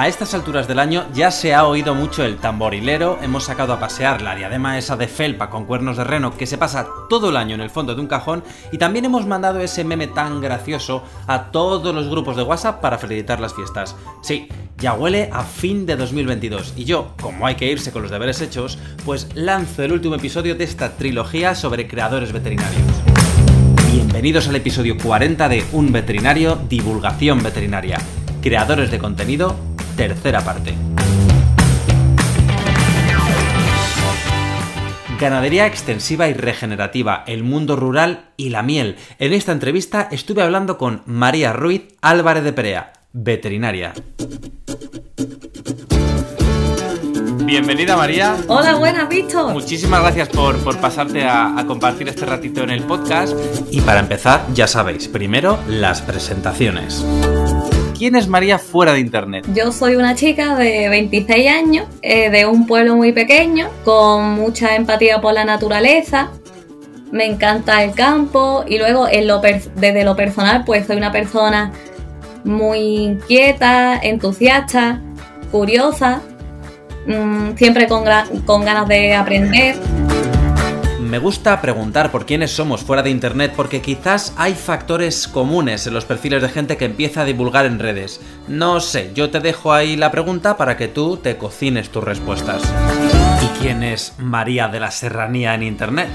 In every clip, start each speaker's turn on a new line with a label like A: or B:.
A: A estas alturas del año ya se ha oído mucho el tamborilero, hemos sacado a pasear la diadema esa de felpa con cuernos de reno que se pasa todo el año en el fondo de un cajón y también hemos mandado ese meme tan gracioso a todos los grupos de WhatsApp para felicitar las fiestas. Sí, ya huele a fin de 2022 y yo, como hay que irse con los deberes hechos, pues lanzo el último episodio de esta trilogía sobre creadores veterinarios. Bienvenidos al episodio 40 de Un veterinario, divulgación veterinaria. Creadores de contenido, tercera parte. Ganadería extensiva y regenerativa, el mundo rural y la miel. En esta entrevista estuve hablando con María Ruiz Álvarez de Perea, veterinaria. Bienvenida María.
B: Hola, buenas, Víctor.
A: Muchísimas gracias por, pasarte a, a, compartir este ratito en el podcast. Y para empezar, ya sabéis, primero las presentaciones. ¿Quién es María fuera de Internet?
B: Yo soy una chica de 26 años, eh, de un pueblo muy pequeño, con mucha empatía por la naturaleza. Me encanta el campo y luego desde lo personal pues soy una persona muy inquieta, entusiasta, curiosa, mmm, siempre con ganas de aprender
A: me gusta preguntar por quiénes somos fuera de Internet porque quizás hay factores comunes en los perfiles de gente que empieza a divulgar en redes. No sé, yo te dejo ahí la pregunta para que tú te cocines tus respuestas. ¿Y quién es María de la Serranía en Internet?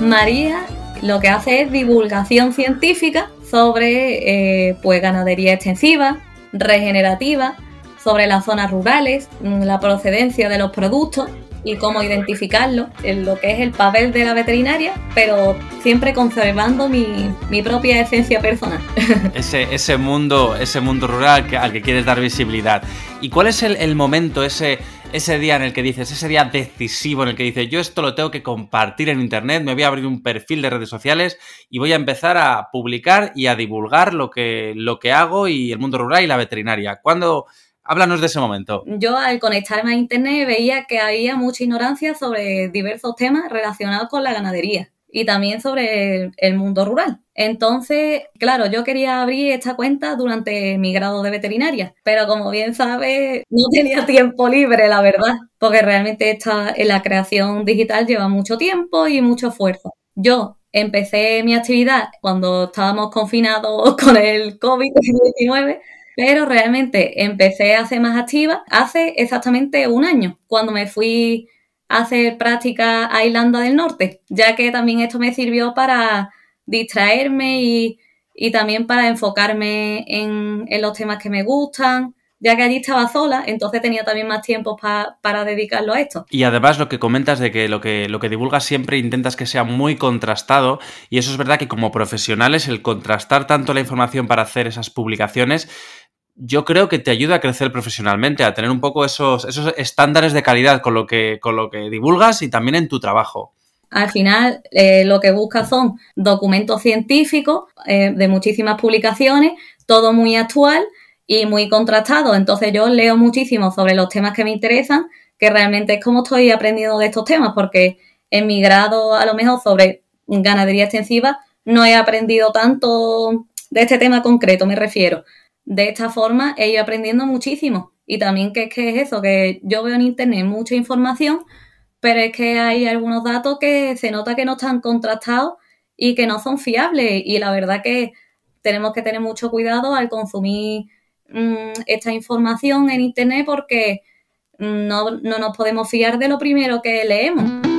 B: María lo que hace es divulgación científica sobre eh, pues ganadería extensiva, regenerativa, sobre las zonas rurales, la procedencia de los productos y cómo identificarlo en lo que es el papel de la veterinaria, pero siempre conservando mi, propia esencia personal.
A: Ese, ese, mundo, ese mundo rural al que quieres dar visibilidad. ¿Y cuál es el, momento, ese, ese día en el que dices, ese día decisivo en el que dices, yo esto lo tengo que compartir en Internet, me voy a abrir un perfil de redes sociales y voy a empezar a publicar y a divulgar lo que, lo que hago y el mundo rural y la veterinaria? ¿Cuándo Háblanos de ese momento.
B: Yo al conectarme a Internet veía que había mucha ignorancia sobre diversos temas relacionados con la ganadería y también sobre el, mundo rural. Entonces, claro, yo quería abrir esta cuenta durante mi grado de veterinaria, pero como bien sabes, no tenía tiempo libre, la verdad, porque realmente esta, la creación digital lleva mucho tiempo y mucho esfuerzo. Yo empecé mi actividad cuando estábamos confinados con el COVID-19 pero realmente empecé a ser más activa hace exactamente un año, cuando me fui a hacer práctica a Irlanda del Norte, ya que también esto me sirvió para distraerme y, también para enfocarme en, los temas que me gustan, ya que allí estaba sola, entonces tenía también más tiempo para dedicarlo a esto.
A: Y además lo que comentas de que lo, que lo que divulgas siempre intentas que sea muy contrastado, y eso es verdad que como profesionales el contrastar tanto la información para hacer esas publicaciones yo creo que te ayuda a crecer profesionalmente, a tener un poco esos, esos estándares de calidad con lo, que, con lo que divulgas y también en tu trabajo.
B: Al final, eh, lo que buscas son documentos científicos eh, de muchísimas publicaciones, todo muy actual y muy contrastado. Entonces yo leo muchísimo sobre los temas que me interesan, que realmente es como estoy aprendiendo de estos temas, porque en mi grado a lo mejor sobre ganadería extensiva no he aprendido tanto de este tema concreto, me refiero de esta forma he ido aprendiendo muchísimo. Y también que, que es eso, que yo veo en internet mucha información, pero es que hay algunos datos que se nota que no están contrastados y que no son fiables. Y la verdad que tenemos que tener mucho cuidado al consumir mm, esta información en internet porque no, no nos podemos fiar de lo primero que leemos.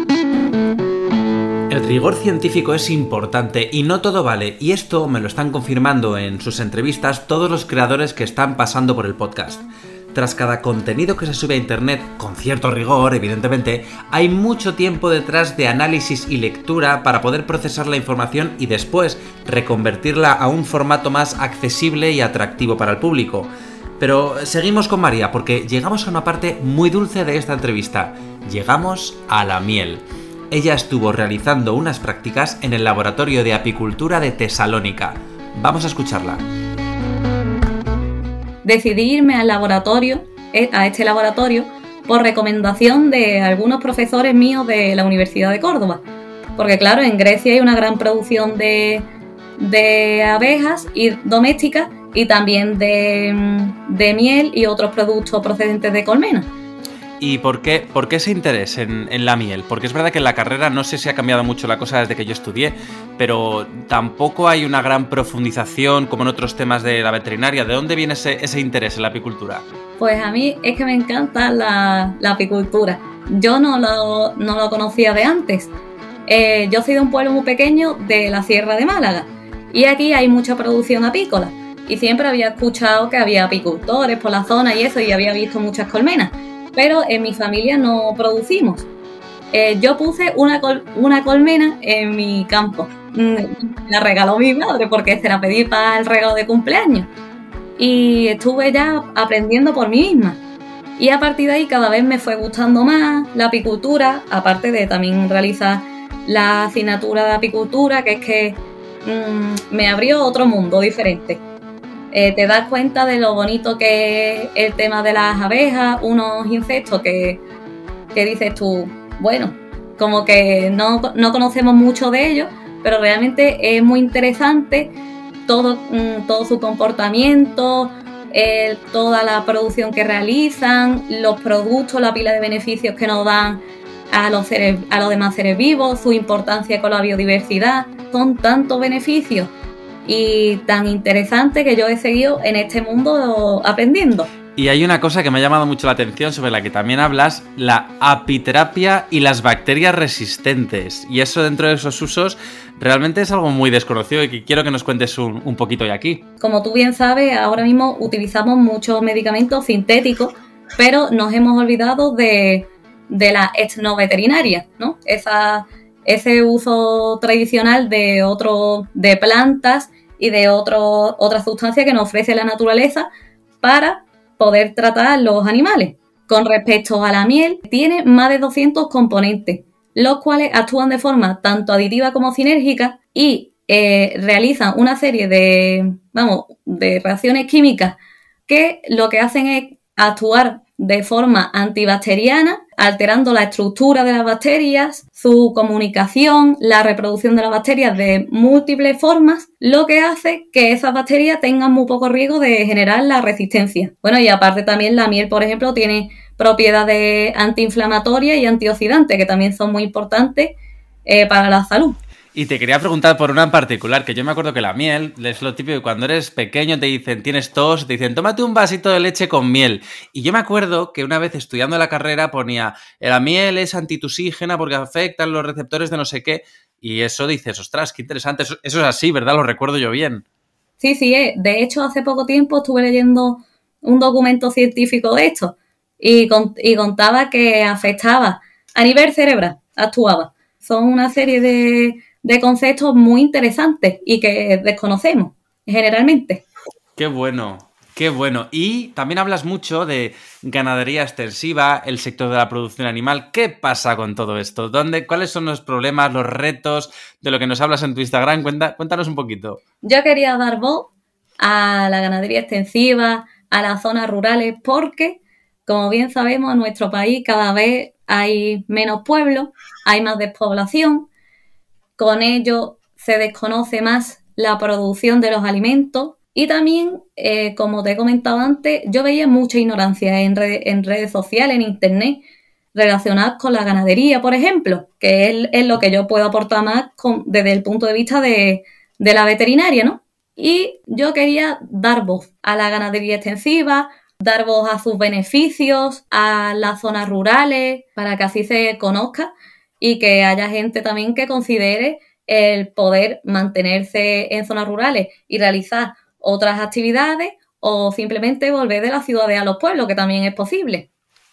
A: El rigor científico es importante y no todo vale, y esto me lo están confirmando en sus entrevistas todos los creadores que están pasando por el podcast. Tras cada contenido que se sube a internet, con cierto rigor, evidentemente, hay mucho tiempo detrás de análisis y lectura para poder procesar la información y después reconvertirla a un formato más accesible y atractivo para el público. Pero seguimos con María porque llegamos a una parte muy dulce de esta entrevista. Llegamos a la miel ella estuvo realizando unas prácticas en el Laboratorio de Apicultura de Tesalónica. Vamos a escucharla.
B: Decidí irme al laboratorio, eh, a este laboratorio, por recomendación de algunos profesores míos de la Universidad de Córdoba. Porque claro, en Grecia hay una gran producción de, de abejas y domésticas y también de, de miel y otros productos procedentes de colmena.
A: ¿Y por qué, por qué ese interés en, la miel? Porque es verdad que en la carrera no sé si ha cambiado mucho la cosa desde que yo estudié, pero tampoco hay una gran profundización como en otros temas de la veterinaria. ¿De dónde viene ese, ese interés en la apicultura?
B: Pues a mí es que me encanta la, apicultura. Yo no lo, no lo, conocía de antes. Eh, yo soy de un pueblo muy pequeño de la Sierra de Málaga y aquí hay mucha producción apícola. Y siempre había escuchado que había apicultores por la zona y eso, y había visto muchas colmenas pero en mi familia no producimos. Eh, yo puse una, una colmena en mi campo. Mm, la regaló mi madre porque se la pedí para el regalo de cumpleaños. Y estuve ya aprendiendo por mí misma. Y a partir de ahí cada vez me fue gustando más la apicultura, aparte de también realizar la asignatura de apicultura, que es que mm, me abrió otro mundo diferente. Eh, te das cuenta de lo bonito que es el tema de las abejas, unos insectos que, dices tú, bueno, como que no, conocemos mucho de ellos, pero realmente es muy interesante todo, mm, todo su comportamiento, toda la producción que realizan, los productos, la pila de beneficios que nos dan a los, a los demás seres vivos, su importancia con la biodiversidad. Son tantos beneficios y tan interesante que yo he seguido en este mundo aprendiendo.
A: Y hay una cosa que me ha llamado mucho la atención sobre la que también hablas, la apiterapia y las bacterias resistentes. Y eso dentro de esos usos realmente es algo muy desconocido y que quiero que nos cuentes un, poquito de aquí.
B: Como tú bien sabes, ahora mismo utilizamos muchos medicamentos sintéticos, pero nos hemos olvidado de, de la etnoveterinaria, ¿no? Esa ese uso tradicional de otro, de plantas y de otro, otra sustancia que nos ofrece la naturaleza para poder tratar los animales. Con respecto a la miel, tiene más de 200 componentes, los cuales actúan de forma tanto aditiva como sinérgica y eh, realizan una serie de, vamos, de reacciones químicas que lo que hacen es actuar de forma antibacteriana, alterando la estructura de las bacterias, su comunicación, la reproducción de las bacterias de múltiples formas, lo que hace que esas bacterias tengan muy poco riesgo de generar la resistencia. Bueno, y aparte también la miel, por ejemplo, tiene propiedades antiinflamatorias y antioxidantes, que también son muy importantes eh, para la salud.
A: Y te quería preguntar por una en particular, que yo me acuerdo que la miel es lo típico que cuando eres pequeño te dicen, tienes tos, te dicen, tómate un vasito de leche con miel. Y yo me acuerdo que una vez estudiando la carrera ponía, la miel es antitusígena porque afecta los receptores de no sé qué. Y eso dices, ostras, qué interesante. Eso, es así, ¿verdad? Lo recuerdo yo bien.
B: Sí, sí, eh. de hecho hace poco tiempo estuve leyendo un documento científico de esto y, y contaba que afectaba a nivel cerebral, actuaba. Son una serie de de conceptos muy interesantes y que desconocemos generalmente.
A: Qué bueno, Qué bueno. Y también hablas mucho de ganadería extensiva, el sector de la producción animal. ¿Qué pasa con todo esto? ¿Dónde, ¿Cuáles son los problemas, los retos de lo que nos hablas en tu Instagram? cuéntanos un poquito.
B: Yo quería dar voz a la ganadería extensiva, a las zonas rurales, porque, como bien sabemos, en nuestro país cada vez hay menos pueblos, hay más despoblación con ello se desconoce más la producción de los alimentos y también, eh, como te he comentado antes, yo veía mucha ignorancia en, redes sociales, en Internet, relacionadas con la ganadería, por ejemplo, que es, lo que yo puedo aportar más desde el punto de vista de, de la veterinaria, ¿no? Y yo quería dar voz a la ganadería extensiva, dar voz a sus beneficios, a las zonas rurales, para que así se conozca y que haya gente también que considere el poder mantenerse en zonas rurales y realizar otras actividades o simplemente volver de las ciudades a los pueblos, que también es posible.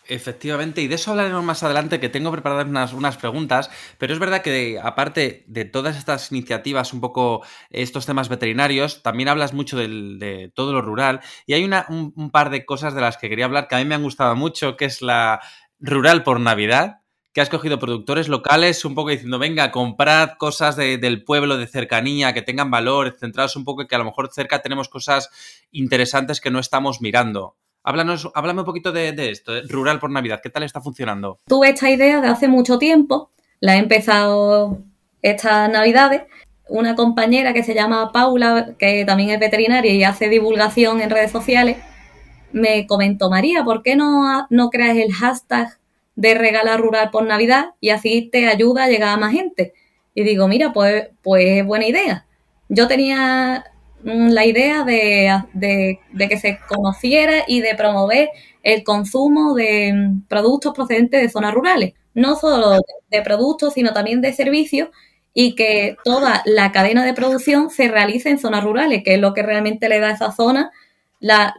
A: Efectivamente, y de eso hablaremos más adelante, que tengo preparadas unas, unas preguntas, pero es verdad que aparte de todas estas iniciativas, un poco estos temas veterinarios, también hablas mucho de todo lo rural, y hay una, un par de cosas de las que quería hablar que a mí me han gustado mucho, que es la rural por Navidad, que has cogido productores locales un poco diciendo, venga, comprad cosas del pueblo, de cercanía, que tengan valor, centrados un poco que a lo mejor cerca tenemos cosas interesantes que no estamos mirando. Háblanos, háblame un poquito de, esto, Rural por Navidad, ¿qué tal está funcionando?
B: Tuve esta idea de hace mucho tiempo, la he empezado estas Navidades una compañera que se llama Paula, que también es veterinaria y hace divulgación en redes sociales, me comentó, María, ¿por qué no, no creas el hashtag de regala rural por Navidad y así te ayuda a llegar a más gente? Y digo, mira, pues, pues es buena idea. Yo tenía mm, la idea de, que se conociera y de promover el consumo de mm, productos procedentes de zonas rurales, no solo de productos, sino también de servicios y que toda la cadena de producción se realice en zonas rurales, que es lo que realmente le da a esa zona la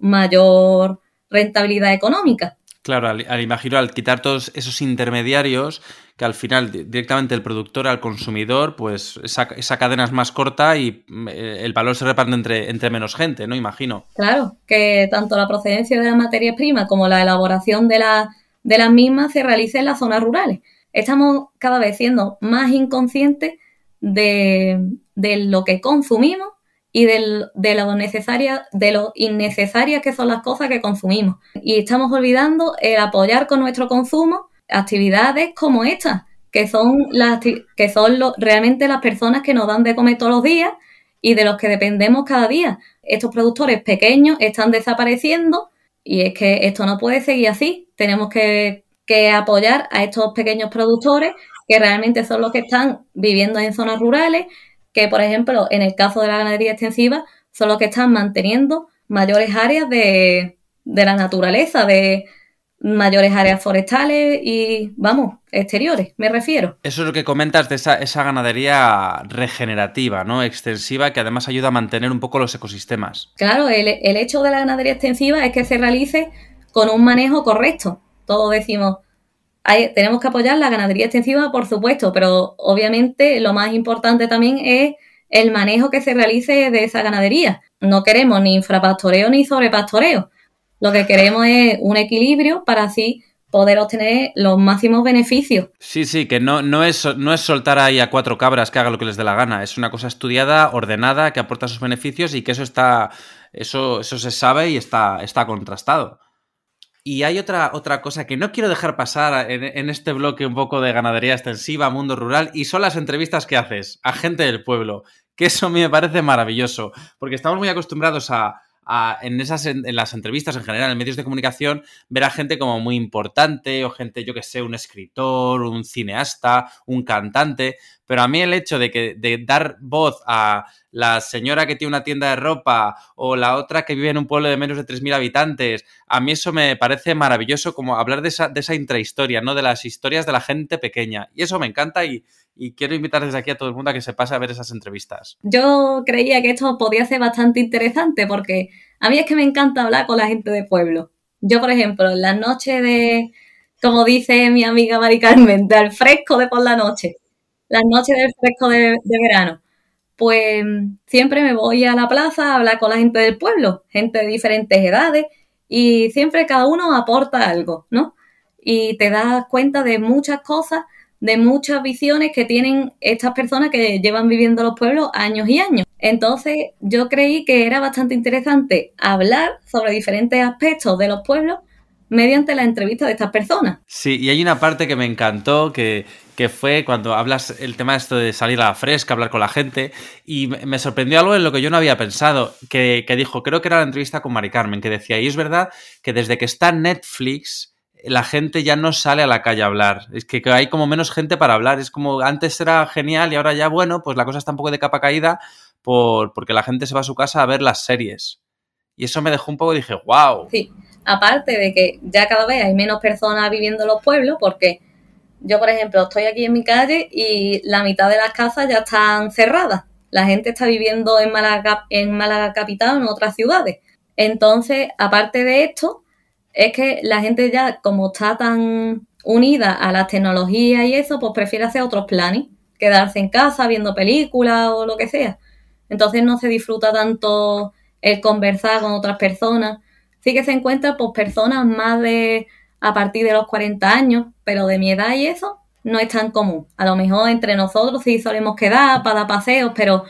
B: mayor rentabilidad económica.
A: Claro, al, imagino, al quitar todos esos intermediarios, que al final directamente el productor al consumidor, pues esa, esa cadena es más corta y mm, eh, el valor se reparte entre, entre menos gente, ¿no? Imagino.
B: Claro, que tanto la procedencia de la materia prima como la elaboración de, la, de las mismas se realice en las zonas rurales. Estamos cada vez siendo más inconscientes de, de lo que consumimos y de, lo necesaria, de lo innecesarias que son las cosas que consumimos. Y estamos olvidando el apoyar con nuestro consumo actividades como estas, que son las que son realmente las personas que nos dan de comer todos los días y de los que dependemos cada día. Estos productores pequeños están desapareciendo y es que esto no puede seguir así. Tenemos que, que apoyar a estos pequeños productores que realmente son los que están viviendo en zonas rurales, que, por ejemplo, en el caso de la ganadería extensiva, son los que están manteniendo mayores áreas de, la naturaleza, de mayores áreas forestales y, vamos, exteriores, me refiero.
A: Eso es lo que comentas de esa, esa ganadería regenerativa, ¿no? Extensiva, que además ayuda a mantener un poco los ecosistemas.
B: Claro, el, el hecho de la ganadería extensiva es que se realice con un manejo correcto. Todos decimos, tenemos que apoyar la ganadería extensiva, por supuesto, pero obviamente lo más importante también es el manejo que se realice de esa ganadería. No queremos ni infrapastoreo ni sobrepastoreo. Lo que queremos es un equilibrio para así poder obtener los máximos beneficios.
A: Sí, sí, que no, no, es, no es soltar ahí a cuatro cabras que hagan lo que les dé la gana. Es una cosa estudiada, ordenada, que aporta sus beneficios y que eso está. Eso, eso se sabe y está, está contrastado. Y hay otra, otra cosa que no quiero dejar pasar en, este bloque un poco de ganadería extensiva, mundo rural, y son las entrevistas que haces a gente del pueblo, que eso a mí me parece maravilloso, porque estamos muy acostumbrados a, en, esas, en, las entrevistas en general, en medios de comunicación, ver a gente como muy importante o gente, yo que sé, un escritor, un cineasta, un cantante, pero a mí el hecho de, que, de dar voz a la señora que tiene una tienda de ropa o la otra que vive en un pueblo de menos de 3.000 habitantes, a mí eso me parece maravilloso como hablar de esa, de esa intrahistoria, ¿no? De las historias de la gente pequeña. Y eso me encanta y, y quiero invitar desde aquí a todo el mundo a que se pase a ver esas entrevistas.
B: Yo creía que esto podía ser bastante interesante porque a mí es que me encanta hablar con la gente de pueblo. Yo, por ejemplo, en las noches de, como dice mi amiga Mari Carmen, del fresco de por la noche, las noches del fresco de, verano, pues siempre me voy a la plaza a hablar con la gente del pueblo, gente de diferentes edades, y siempre cada uno aporta algo, ¿no? Y te das cuenta de muchas cosas de muchas visiones que tienen estas personas que llevan viviendo los pueblos años y años. Entonces yo creí que era bastante interesante hablar sobre diferentes aspectos de los pueblos mediante la entrevista de estas personas.
A: Sí, y hay una parte que me encantó, que, fue cuando hablas el tema de esto de salir a la fresca, hablar con la gente, y me sorprendió algo en lo que yo no había pensado, que, que dijo, creo que era la entrevista con Mari Carmen, que decía, y es verdad que desde que está Netflix, la gente ya no sale a la calle a hablar. Es que hay como menos gente para hablar. Es como antes era genial y ahora ya, bueno, pues la cosa está un poco de capa caída por, porque la gente se va a su casa a ver las series. Y eso me dejó un poco, dije, wow.
B: Sí, aparte de que ya cada vez hay menos personas viviendo en los pueblos, porque yo, por ejemplo, estoy aquí en mi calle y la mitad de las casas ya están cerradas. La gente está viviendo en Málaga, en Málaga capital en otras ciudades. Entonces, aparte de esto, es que la gente ya, como está tan unida a las tecnologías y eso, pues prefiere hacer otros planes, quedarse en casa viendo películas o lo que sea. Entonces no se disfruta tanto el conversar con otras personas. Sí que se encuentran pues personas más de a partir de los 40 años, pero de mi edad y eso no es tan común. A lo mejor entre nosotros sí solemos quedar para paseos, pero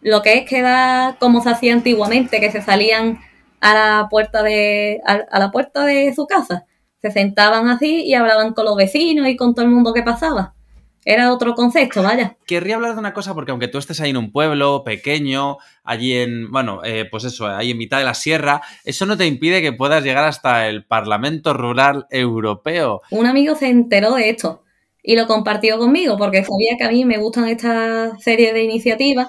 B: lo que es quedar como se hacía antiguamente, que se salían a la puerta de, a, la puerta de su casa. Se sentaban así y hablaban con los vecinos y con todo el mundo que pasaba. era otro concepto, vaya.
A: Querría hablar de una cosa porque aunque tú estés ahí en un pueblo pequeño, allí en, bueno, eh, pues eso, ahí en mitad de la sierra, eso no te impide que puedas llegar hasta el Parlamento Rural Europeo.
B: Un amigo se enteró de esto y lo compartió conmigo porque sabía que a mí me gustan esta serie de iniciativas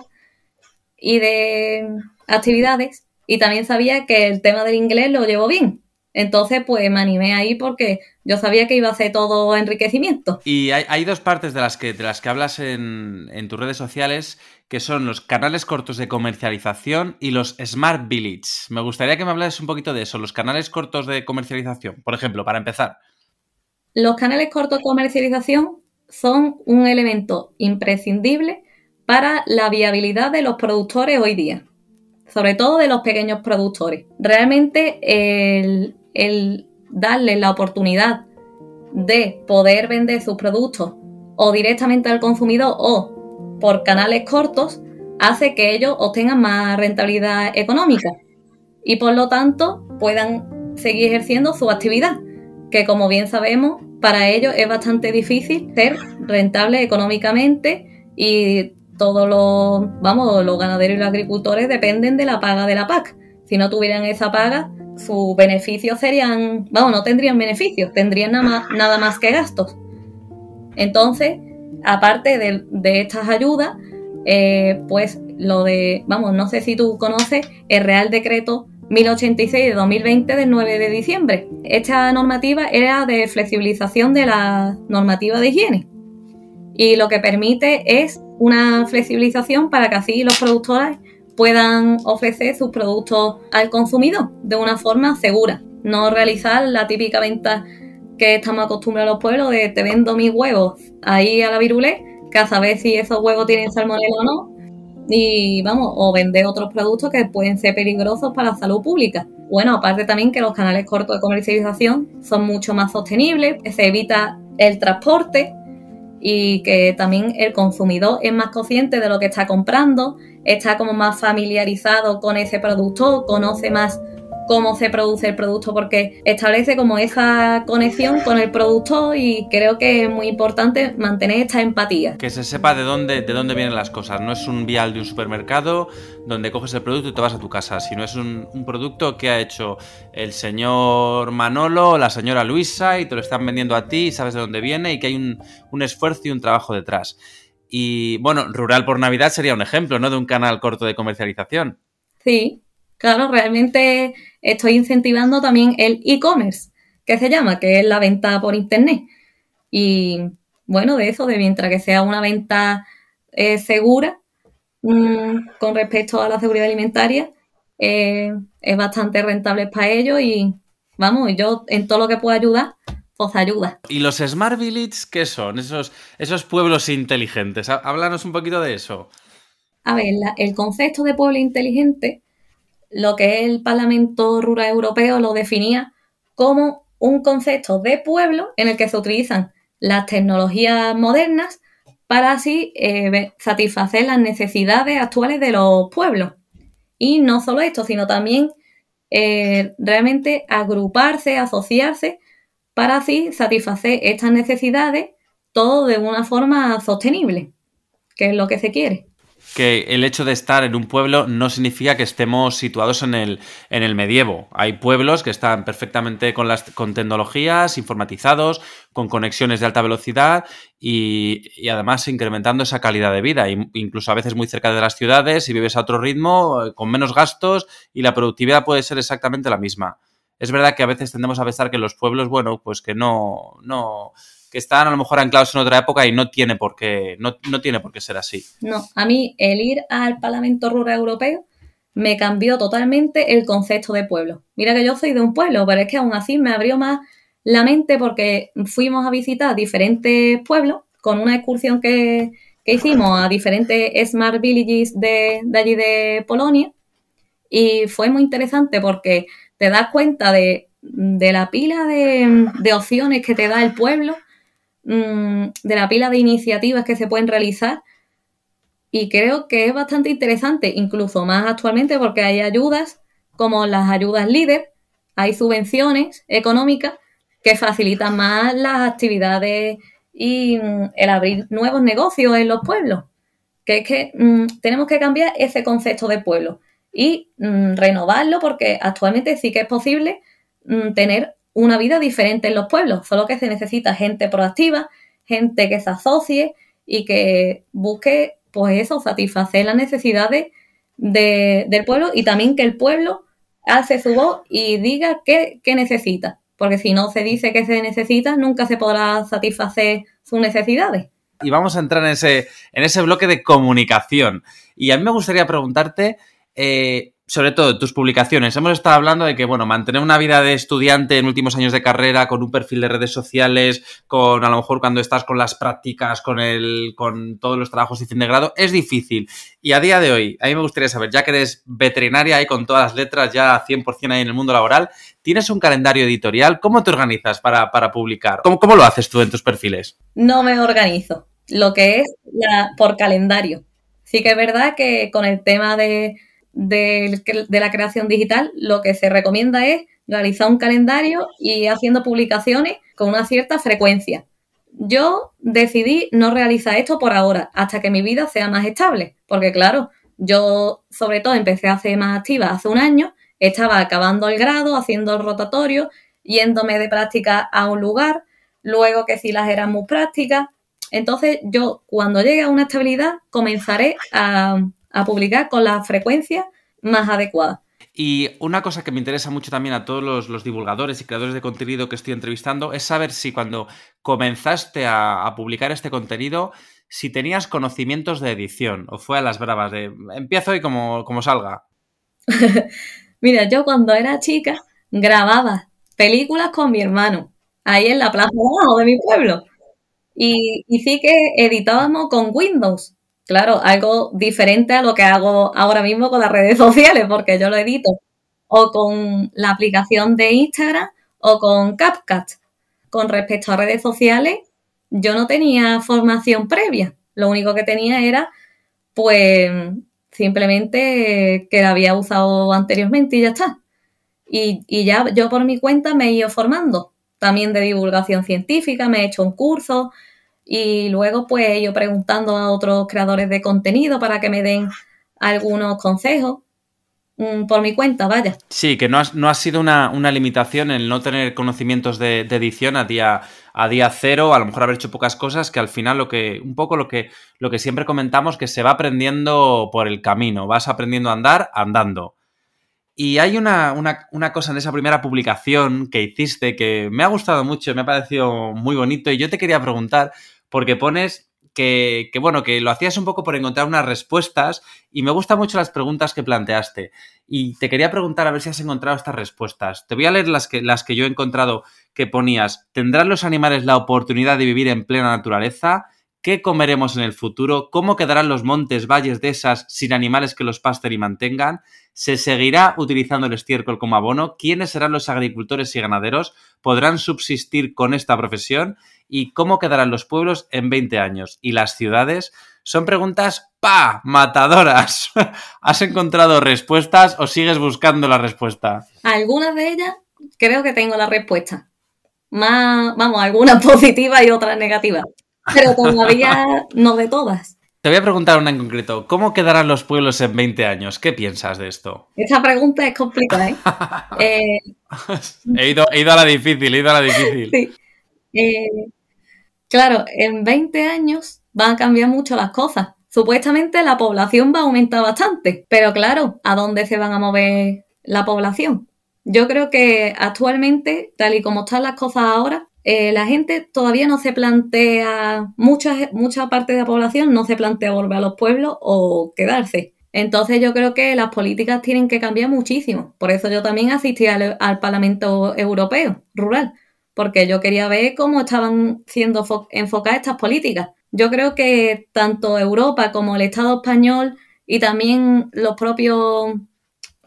B: y de actividades y también sabía que el tema del inglés lo llevo bien. Entonces, pues me animé ahí porque yo sabía que iba a ser todo enriquecimiento.
A: Y hay, dos partes de las que, de las que hablas en, en, tus redes sociales, que son los canales cortos de comercialización y los Smart Village. Me gustaría que me hablases un poquito de eso, los canales cortos de comercialización, por ejemplo, para empezar.
B: Los canales cortos de comercialización son un elemento imprescindible para la viabilidad de los productores hoy día, sobre todo de los pequeños productores. Realmente el, el darles la oportunidad de poder vender sus productos o directamente al consumidor o por canales cortos hace que ellos obtengan más rentabilidad económica y por lo tanto puedan seguir ejerciendo su actividad, que como bien sabemos, para ellos es bastante difícil ser rentable económicamente y todos los, vamos, los ganaderos y los agricultores dependen de la paga de la PAC. Si no tuvieran esa paga, sus beneficios serían, vamos, no tendrían beneficios, tendrían nada más, nada más que gastos. Entonces, aparte de, estas ayudas, eh, pues lo de, vamos, no sé si tú conoces el Real Decreto 1086 de 2020 del 9 de diciembre. Esta normativa era de flexibilización de la normativa de higiene y lo que permite es una flexibilización para que así los productores puedan ofrecer sus productos al consumidor de una forma segura. No realizar la típica venta que estamos acostumbrados los pueblos de te vendo mis huevos ahí a la virulé, que a saber si esos huevos tienen salmonella o no, y vamos, o vender otros productos que pueden ser peligrosos para la salud pública. Bueno, aparte también que los canales cortos de comercialización son mucho más sostenibles, se evita el transporte, y que también el consumidor es más consciente de lo que está comprando, está como más familiarizado con ese producto, conoce más cómo se produce el producto porque establece como esa conexión con el producto y creo que es muy importante mantener esta empatía.
A: Que se sepa de dónde, de dónde vienen las cosas. No es un vial de un supermercado donde coges el producto y te vas a tu casa, sino es un, producto que ha hecho el señor Manolo o la señora Luisa y te lo están vendiendo a ti y sabes de dónde viene y que hay un, un esfuerzo y un trabajo detrás. Y bueno, Rural por Navidad sería un ejemplo, ¿no? De un canal corto de comercialización.
B: Sí, Claro, realmente estoy incentivando también el e-commerce, que se llama, que es la venta por internet. Y bueno, de eso, de mientras que sea una venta eh, segura mm, con respecto a la seguridad alimentaria, eh, es bastante rentable para ellos y vamos, yo en todo lo que pueda ayudar, pues ayuda.
A: ¿Y los Smart Villages qué son? Esos, esos pueblos inteligentes. Háblanos un poquito de eso.
B: A ver, el concepto de pueblo inteligente lo que el Parlamento Rural Europeo lo definía como un concepto de pueblo en el que se utilizan las tecnologías modernas para así eh, satisfacer las necesidades actuales de los pueblos. Y no solo esto, sino también eh, realmente agruparse, asociarse para así satisfacer estas necesidades todo de una forma sostenible, que es lo que se quiere
A: que el hecho de estar en un pueblo no significa que estemos situados en el, en el medievo. Hay pueblos que están perfectamente con, las, con tecnologías, informatizados, con conexiones de alta velocidad y, además incrementando esa calidad de vida, incluso a veces muy cerca de las ciudades y vives a otro ritmo, con menos gastos y la productividad puede ser exactamente la misma. Es verdad que a veces tendemos a pensar que los pueblos, bueno, pues que no, no, que están a lo mejor anclados en otra época y no tiene por qué, no, tiene por qué ser así.
B: No, a mí el ir al Parlamento Rural Europeo me cambió totalmente el concepto de pueblo. Mira que yo soy de un pueblo, pero es que aún así me abrió más la mente porque fuimos a visitar diferentes pueblos con una excursión que, hicimos a diferentes Smart Villages de, allí de Polonia y fue muy interesante porque te das cuenta de, la pila de, de, opciones que te da el pueblo Mm, de la pila de iniciativas que se pueden realizar y creo que es bastante interesante, incluso más actualmente porque hay ayudas como las ayudas líder, hay subvenciones económicas que facilitan más las actividades y mm, el abrir nuevos negocios en los pueblos. Que es que mm, tenemos que cambiar ese concepto de pueblo y renovarlo porque actualmente sí que es posible tener una vida diferente en los pueblos, solo que se necesita gente proactiva, gente que se asocie y que busque, pues eso, satisfacer las necesidades del pueblo y también que el pueblo hace su voz y diga qué, qué necesita porque si no se dice que se necesita, nunca se podrá satisfacer sus necesidades.
A: Y vamos a entrar en ese, en ese bloque de comunicación. Y a mí me gustaría preguntarte, eh, sobre todo tus publicaciones. Hemos estado hablando de que, bueno, mantener una vida de estudiante en últimos años de carrera, con un perfil de redes sociales, con a lo mejor cuando estás con las prácticas, con el, con todos los trabajos de fin de grado, es difícil. Y a día de hoy, a mí me gustaría saber, ya que eres veterinaria y con todas las letras ya 100% ahí en el mundo laboral, ¿tienes un calendario editorial? ¿Cómo te organizas para, publicar? ¿Cómo, ¿Cómo, lo haces tú en tus perfiles?
B: No me organizo, lo que es la, por calendario. Sí que es verdad que con el tema de de, la creación digital, lo que se recomienda es realizar un calendario y haciendo publicaciones con una cierta frecuencia. Yo decidí no realizar esto por ahora, hasta que mi vida sea más estable, porque claro, yo sobre todo empecé a ser más activa hace un año, estaba acabando el grado, haciendo el rotatorio, yéndome de práctica a un lugar, luego que si las eran muy prácticas. Entonces yo cuando llegue a una estabilidad comenzaré a, a publicar con la frecuencia más adecuada.
A: Y una cosa que me interesa mucho también a todos los, divulgadores y creadores de contenido que estoy entrevistando es saber si cuando comenzaste a, publicar este contenido, si tenías conocimientos de edición o fue a las bravas de empiezo y como, como salga.
B: Mira, yo cuando era chica grababa películas con mi hermano, ahí en la plaza de abajo de mi pueblo. Y, y sí que editábamos con Windows claro, algo diferente a lo que hago ahora mismo con las redes sociales, porque yo lo edito o con la aplicación de Instagram o con CapCut. Con respecto a redes sociales, yo no tenía formación previa. Lo único que tenía era, pues, simplemente que la había usado anteriormente y ya está. Y, y ya yo por mi cuenta me he ido formando. También de divulgación científica, me he hecho un curso, y luego pues yo preguntando a otros creadores de contenido para que me den algunos consejos mm, por mi cuenta, vaya.
A: Sí, que no no ha sido una, limitación el no tener conocimientos de, edición a día, a día cero, a lo mejor haber hecho pocas cosas, que al final lo que, un poco lo que, lo que siempre comentamos, que se va aprendiendo por el camino, vas aprendiendo a andar andando. Y hay una, una, cosa en esa primera publicación que hiciste que me ha gustado mucho, me ha parecido muy bonito y yo te quería preguntar, porque pones que, bueno, que lo hacías un poco por encontrar unas respuestas y me gustan mucho las preguntas que planteaste. Y te quería preguntar a ver si has encontrado estas respuestas. Te voy a leer las que, las que yo he encontrado que ponías. ¿Tendrán los animales la oportunidad de vivir en plena naturaleza? ¿Qué comeremos en el futuro? ¿Cómo quedarán los montes, valles de esas sin animales que los pasten y mantengan? ¿Se seguirá utilizando el estiércol como abono? ¿Quiénes serán los agricultores y ganaderos? ¿Podrán subsistir con esta profesión? ¿Y cómo quedarán los pueblos en 20 años? ¿Y las ciudades? Son preguntas ¡pa! matadoras. ¿Has encontrado respuestas o sigues buscando la respuesta?
B: Algunas de ellas creo que tengo la respuesta. Más, vamos, algunas positivas y otras negativas. Pero todavía no de todas.
A: Te voy a preguntar una en concreto. ¿Cómo quedarán los pueblos en 20 años? ¿Qué piensas de esto?
B: Esta pregunta es complicada, ¿eh?
A: eh he, ido, a la difícil, he ido a la difícil.
B: Sí. Eh, claro, en 20 años van a cambiar mucho las cosas. Supuestamente la población va a aumentar bastante, pero claro, ¿a dónde se van a mover la población? Yo creo que actualmente, tal y como están las cosas ahora, eh, la gente todavía no se plantea, mucha, mucha parte de la población no se plantea volver a los pueblos o quedarse. Entonces yo creo que las políticas tienen que cambiar muchísimo. Por eso yo también asistí al, Parlamento Europeo rural, porque yo quería ver cómo estaban siendo enfocadas estas políticas. Yo creo que tanto Europa como el Estado español y también los propios,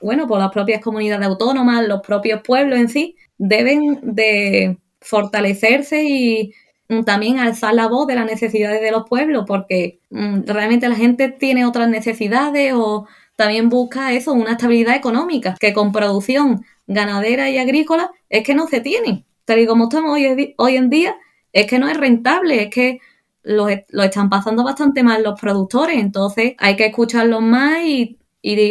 B: bueno, pues las propias comunidades autónomas, los propios pueblos en sí, deben de fortalecerse y mm, también alzar la voz de las necesidades de los pueblos, porque mm, realmente la gente tiene otras necesidades o también busca eso, una estabilidad económica, que con producción ganadera y agrícola es que no se tiene. Tal y como estamos hoy, hoy en día, es que no es rentable, es que lo, están pasando bastante mal los productores, entonces hay que escucharlos más y,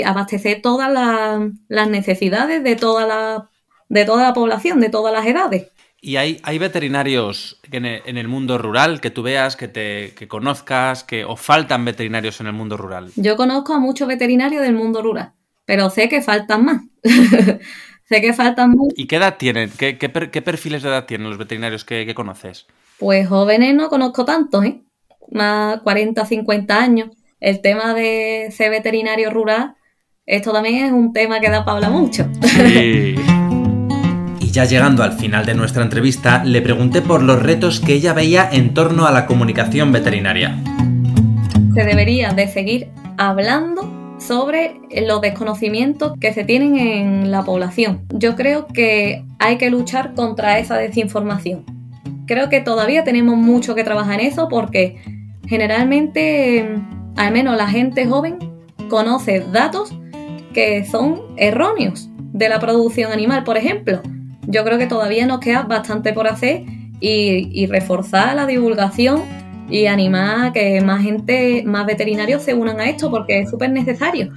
B: abastecer todas las, necesidades de toda la, de toda la población, de todas las edades.
A: ¿Y hay, hay veterinarios en el, mundo rural que tú veas, que te que conozcas, que o faltan veterinarios en el mundo rural?
B: Yo conozco a muchos veterinarios del mundo rural, pero sé que faltan más. sé que faltan.
A: ¿Y qué edad tienen? ¿Qué, perfiles de edad tienen los veterinarios que, conoces?
B: Pues jóvenes no conozco tantos, ¿eh? Más 40, 50 años. El tema de ser veterinario rural, esto también es un tema que da para hablar mucho. Sí.
A: Ya llegando al final de nuestra entrevista, le pregunté por los retos que ella veía en torno a la comunicación veterinaria.
B: Se debería de seguir hablando sobre los desconocimientos que se tienen en la población. Yo creo que hay que luchar contra esa desinformación. Creo que todavía tenemos mucho que trabajar en eso porque generalmente, al menos la gente joven, conoce datos que son erróneos de la producción animal, por ejemplo yo creo que todavía nos queda bastante por hacer y, reforzar la divulgación y animar a que más gente, más veterinarios se unan a esto porque es súper necesario.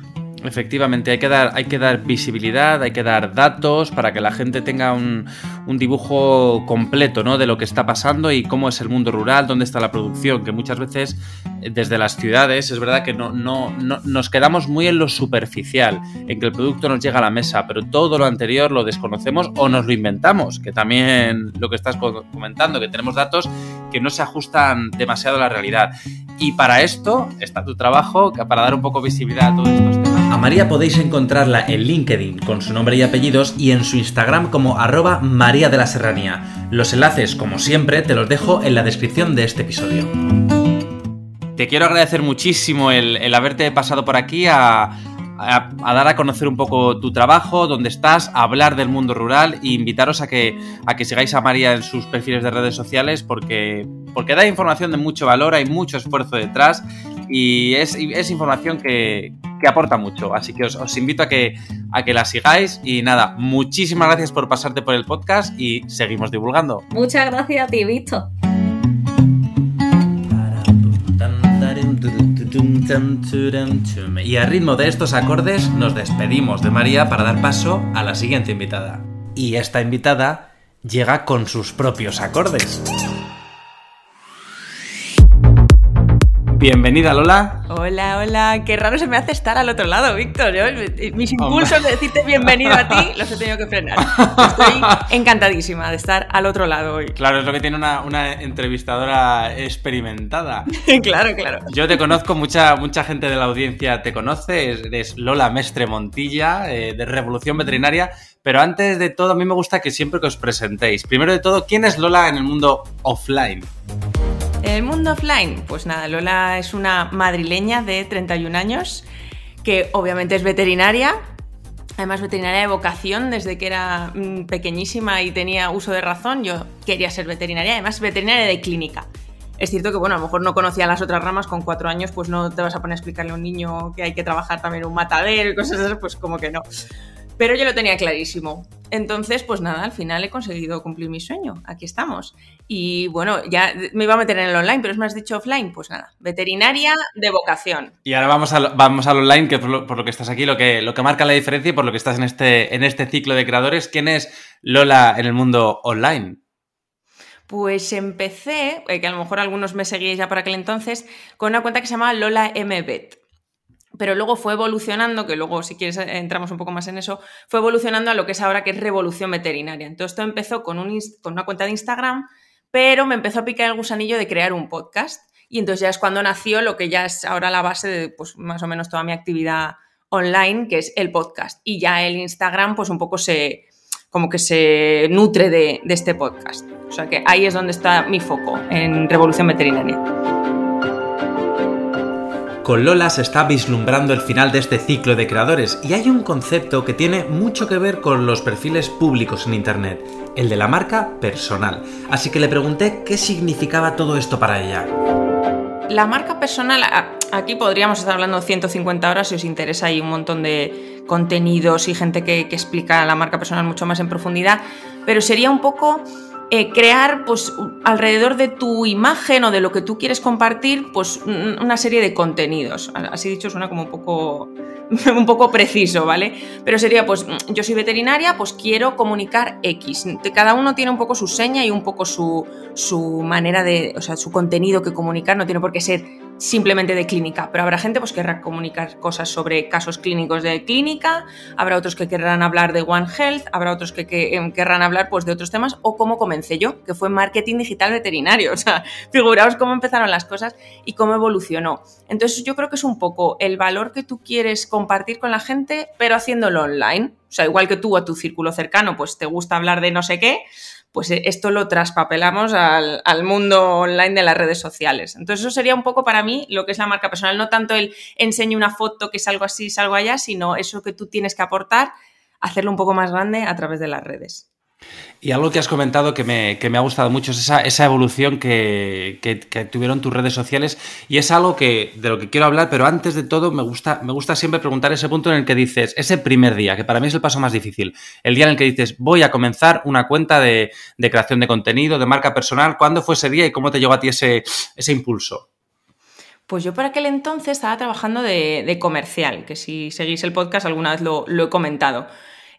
A: Efectivamente, hay que, dar, hay que dar visibilidad, hay que dar datos para que la gente tenga un, dibujo completo ¿no? de lo que está pasando y cómo es el mundo rural, dónde está la producción, que muchas veces eh, desde las ciudades es verdad que no, no, nos quedamos muy en lo superficial, en que el producto nos llega a la mesa, pero todo lo anterior lo desconocemos o nos lo inventamos, que también lo que estás comentando, que tenemos datos que no se ajustan demasiado a la realidad. Y para esto está tu trabajo, para dar un poco visibilidad a todos estos temas. María podéis encontrarla en LinkedIn con su nombre y apellidos y en su Instagram como arroba María de la Serranía. Los enlaces, como siempre, te los dejo en la descripción de este episodio. Te quiero agradecer muchísimo el, haberte pasado por aquí a, dar a conocer un poco tu trabajo, dónde estás, a hablar del mundo rural e invitaros a que, a que sigáis a María en sus perfiles de redes sociales porque, porque da información de mucho valor, hay mucho esfuerzo detrás y es, es información que, que aporta mucho. Así que os, invito a que, a que la sigáis. Y nada, muchísimas gracias por pasarte por el podcast y seguimos divulgando.
B: Muchas gracias a ti, Víctor.
A: Y a ritmo de estos acordes nos despedimos de María para dar paso a la siguiente invitada. Y esta invitada llega con sus propios acordes. Bienvenida, Lola.
C: Hola, hola. Qué raro se me hace estar al otro lado, Víctor. mis impulsos de decirte bienvenido a ti los he tenido que frenar. Estoy encantadísima de estar al otro lado hoy.
A: Claro, es lo que tiene una, entrevistadora experimentada.
C: claro, claro.
A: Yo te conozco, mucha, mucha gente de la audiencia te conoce. Eres Lola Mestre Montilla, eh, de Revolución Veterinaria. Pero antes de todo, a mí me gusta que siempre que os presentéis. Primero de todo, ¿quién es Lola en el mundo offline?
C: El mundo offline, pues nada, Lola es una madrileña de 31 años que obviamente es veterinaria, además veterinaria de vocación desde que era mm, pequeñísima y tenía uso de razón, yo quería ser veterinaria, además veterinaria de clínica. Es cierto que, bueno, a lo mejor no conocía las otras ramas, con cuatro años pues no te vas a poner a explicarle a un niño que hay que trabajar también un matadero y cosas así, pues como que no. Pero yo lo tenía clarísimo. Entonces, pues nada, al final he conseguido cumplir mi sueño. Aquí estamos. Y bueno, ya me iba a meter en el online, pero es más dicho offline. Pues nada, veterinaria de vocación.
A: Y ahora vamos, a, vamos al online, que por lo, que estás aquí, lo que, lo que marca la diferencia y por lo que estás en este, en este ciclo de creadores. ¿Quién es Lola en el mundo online?
C: Pues empecé, eh, que a lo mejor algunos me seguíais ya por aquel entonces, con una cuenta que se llama Lola MBet pero luego fue evolucionando, que luego si quieres entramos un poco más en eso, fue evolucionando a lo que es ahora que es revolución veterinaria. Entonces esto empezó con una cuenta de Instagram, pero me empezó a picar el gusanillo de crear un podcast. Y entonces ya es cuando nació lo que ya es ahora la base de pues, más o menos toda mi actividad online, que es el podcast. Y ya el Instagram pues un poco se, como que se nutre de, de este podcast. O sea que ahí es donde está mi foco, en revolución veterinaria.
A: Con Lola se está vislumbrando el final de este ciclo de creadores y hay un concepto que tiene mucho que ver con los perfiles públicos en Internet, el de la marca personal. Así que le pregunté qué significaba todo esto para ella.
C: La marca personal, aquí podríamos estar hablando 150 horas si os interesa, hay un montón de contenidos y gente que, que explica la marca personal mucho más en profundidad, pero sería un poco eh, crear pues alrededor de tu imagen o de lo que tú quieres compartir pues una serie de contenidos. Así dicho suena como un poco un poco preciso, ¿vale? Pero sería, pues, yo soy veterinaria, pues quiero comunicar X. Cada uno tiene un poco su seña y un poco su, su manera de, o sea, su contenido que comunicar, no tiene por qué ser simplemente de clínica, pero habrá gente pues, que querrá comunicar cosas sobre casos clínicos de clínica, habrá otros que querrán hablar de One Health, habrá otros que, em, querrán hablar pues, de otros temas, o cómo comencé yo, que fue marketing digital veterinario. O sea, figuraos cómo empezaron las cosas y cómo evolucionó. Entonces yo creo que es un poco el valor que tú quieres compartir con la gente, pero haciéndolo online. O sea, igual que tú a tu círculo cercano, pues te gusta hablar de no sé qué, pues eh, esto lo traspapelamos al, mundo online de las redes sociales. Entonces eso sería un poco para mí lo que es la marca personal, no tanto el enseño una foto que es algo así, salgo allá, sino eso que tú tienes que aportar, hacerlo un poco más grande a través de las redes.
A: Y algo que has comentado que me, ha gustado mucho es esa, evolución que, tuvieron tus redes sociales y es algo que, de lo que quiero hablar, pero antes de todo me gusta, me gusta siempre preguntar ese punto en el que dices, ese primer día, que para mí es el paso más difícil, el día en el que dices, voy a comenzar una cuenta de, creación de contenido, de marca personal, ¿cuándo fue ese día y cómo te llegó a ti ese, ese impulso?
C: Pues yo por aquel entonces estaba trabajando de, comercial, que si seguís el podcast alguna vez lo, lo he comentado.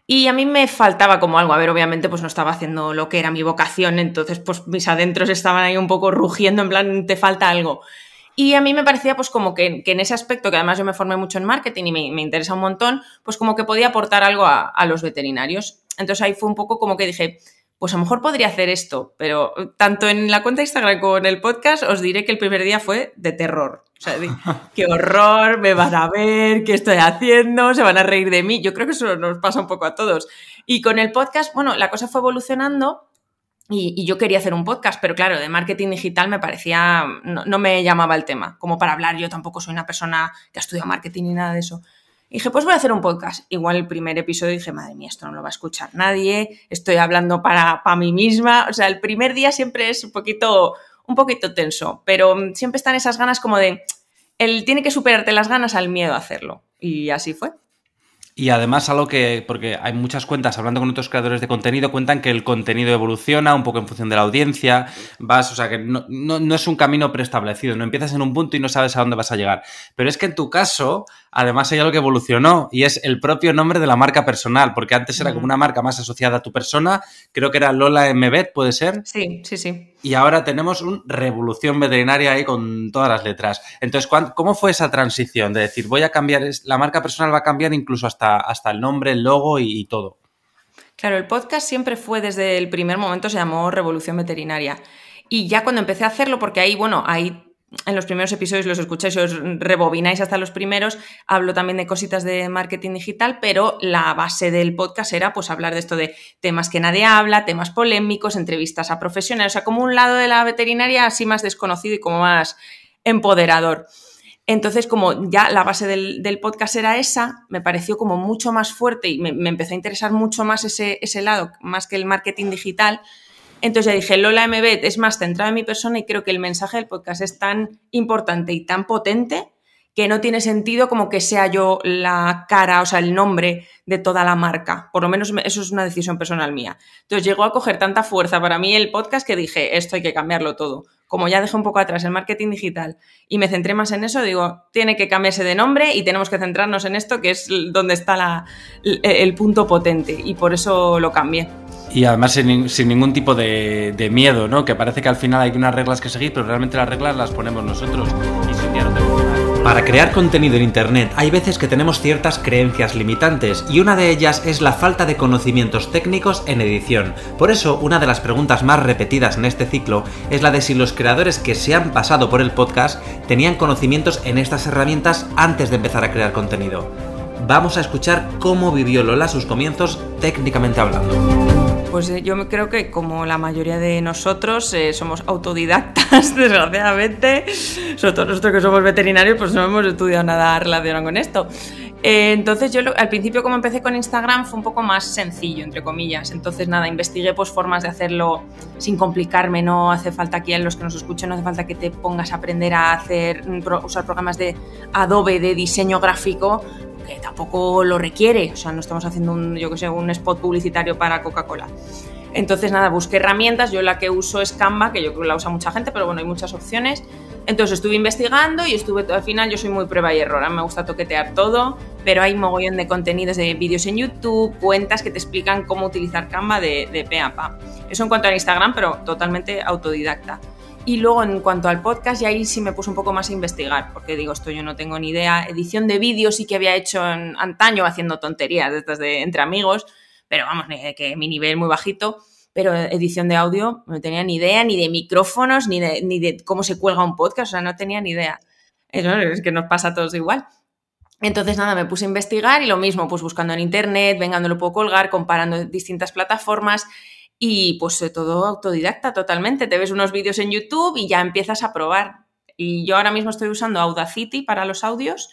C: Y a mí me faltaba como algo, a ver, obviamente pues no estaba haciendo lo que era mi vocación, entonces pues mis adentros estaban ahí un poco rugiendo en plan, te falta algo. Y a mí me parecía pues como que, en ese aspecto, que además yo me formé mucho en marketing y me, interesa un montón, pues como que podía aportar algo a, a los veterinarios. Entonces ahí fue un poco como que dije, pues a lo mejor podría hacer esto, pero tanto en la cuenta de Instagram como en el podcast os diré que el primer día fue de terror. O sea, qué horror, me van a ver, qué estoy haciendo, se van a reír de mí. Yo creo que eso nos pasa un poco a todos. Y con el podcast, bueno, la cosa fue evolucionando y, yo quería hacer un podcast, pero claro, de marketing digital me parecía, no, no, me llamaba el tema, como para hablar, yo tampoco soy una persona que ha estudiado marketing ni nada de eso. Y dije, pues voy a hacer un podcast. Igual el primer episodio dije, madre mía, esto no lo va a escuchar nadie, estoy hablando para, para mí misma. O sea, el primer día siempre es un poquito, un poquito tenso, pero siempre están esas ganas como de, él tiene que superarte las ganas al miedo a hacerlo. Y así fue.
A: Y además algo que, porque hay muchas cuentas, hablando con otros creadores de contenido, cuentan que el contenido evoluciona un poco en función de la audiencia, vas, o sea, que no, no, es un camino preestablecido, no empiezas en un punto y no sabes a dónde vas a llegar. Pero es que en tu caso, además hay algo que evolucionó y es el propio nombre de la marca personal, porque antes era como una marca más asociada a tu persona, creo que era Lola Mbet, ¿puede ser?
C: Sí, sí, sí
A: y ahora tenemos una revolución veterinaria ahí con todas las letras. Entonces, ¿cómo fue esa transición de decir, voy a cambiar, la marca personal va a cambiar incluso hasta, hasta el nombre, el logo y, todo?
C: Claro, el podcast siempre fue desde el primer momento, se llamó Revolución Veterinaria. Y ya cuando empecé a hacerlo, porque ahí, bueno, ahí en los primeros episodios los escucháis, os rebobináis hasta los primeros, hablo también de cositas de marketing digital, pero la base del podcast era pues hablar de esto de temas que nadie habla, temas polémicos, entrevistas a profesionales, o sea, como un lado de la veterinaria así más desconocido y como más empoderador. Entonces, como ya la base del, podcast era esa, me pareció como mucho más fuerte y me, empezó a interesar mucho más ese, ese lado, más que el marketing digital, entonces ya dije, Lola MB es más centrada en mi persona y creo que el mensaje del podcast es tan importante y tan potente que no tiene sentido como que sea yo la cara, o sea, el nombre de toda la marca. Por lo menos eso es una decisión personal mía. Entonces llegó a coger tanta fuerza para mí el podcast que dije, esto hay que cambiarlo todo. Como ya dejé un poco atrás el marketing digital y me centré más en eso, digo, tiene que cambiarse de nombre y tenemos que centrarnos en esto, que es donde está el punto potente. Y por eso lo cambié.
A: Y además sin, ningún tipo de, miedo, ¿no? Que parece que al final hay unas reglas que seguir, pero realmente las reglas las ponemos nosotros. Y Para crear contenido en Internet hay veces que tenemos ciertas creencias limitantes y una de ellas es la falta de conocimientos técnicos en edición. Por eso, una de las preguntas más repetidas en este ciclo es la de si los creadores que se han pasado por el podcast tenían conocimientos en estas herramientas antes de empezar a crear contenido. Vamos a escuchar cómo vivió Lola sus comienzos técnicamente hablando.
C: Pues eh, yo creo que como la mayoría de nosotros eh, somos autodidactas, desgraciadamente, sobre todo nosotros que somos veterinarios, pues no hemos estudiado nada relacionado con esto. Eh, entonces yo al principio como empecé con Instagram fue un poco más sencillo, entre comillas. Entonces nada, investigué pues formas de hacerlo sin complicarme, no hace falta aquí en los que nos escuchen, no hace falta que te pongas a aprender a hacer, usar programas de Adobe de diseño gráfico, tampoco lo requiere, o sea, no estamos haciendo un, yo que sé, un spot publicitario para Coca-Cola. Entonces, nada, busqué herramientas. Yo la que uso es Canva, que yo creo que la usa mucha gente, pero bueno, hay muchas opciones. Entonces estuve investigando y estuve al final yo soy muy prueba y error, me gusta toquetear todo, pero hay mogollón de contenidos de vídeos en YouTube, cuentas que te explican cómo utilizar Canva de, de pe a pa. Eso en cuanto a Instagram, pero totalmente autodidacta. Y luego en cuanto al podcast, y ahí sí me puse un poco más a investigar, porque digo, esto yo no tengo ni idea. Edición de vídeos sí que había hecho en antaño haciendo tonterías de estas de entre amigos, pero vamos, que mi nivel muy bajito pero edición de audio no tenía ni idea, ni de micrófonos, ni de, ni de cómo se cuelga un podcast, o sea, no tenía ni idea. Eso es que nos pasa a todos igual. Entonces, nada, me puse a investigar y lo mismo, pues buscando en internet, venga, no lo puedo colgar, comparando distintas plataformas y pues todo autodidacta totalmente. Te ves unos vídeos en YouTube y ya empiezas a probar. Y yo ahora mismo estoy usando Audacity para los audios,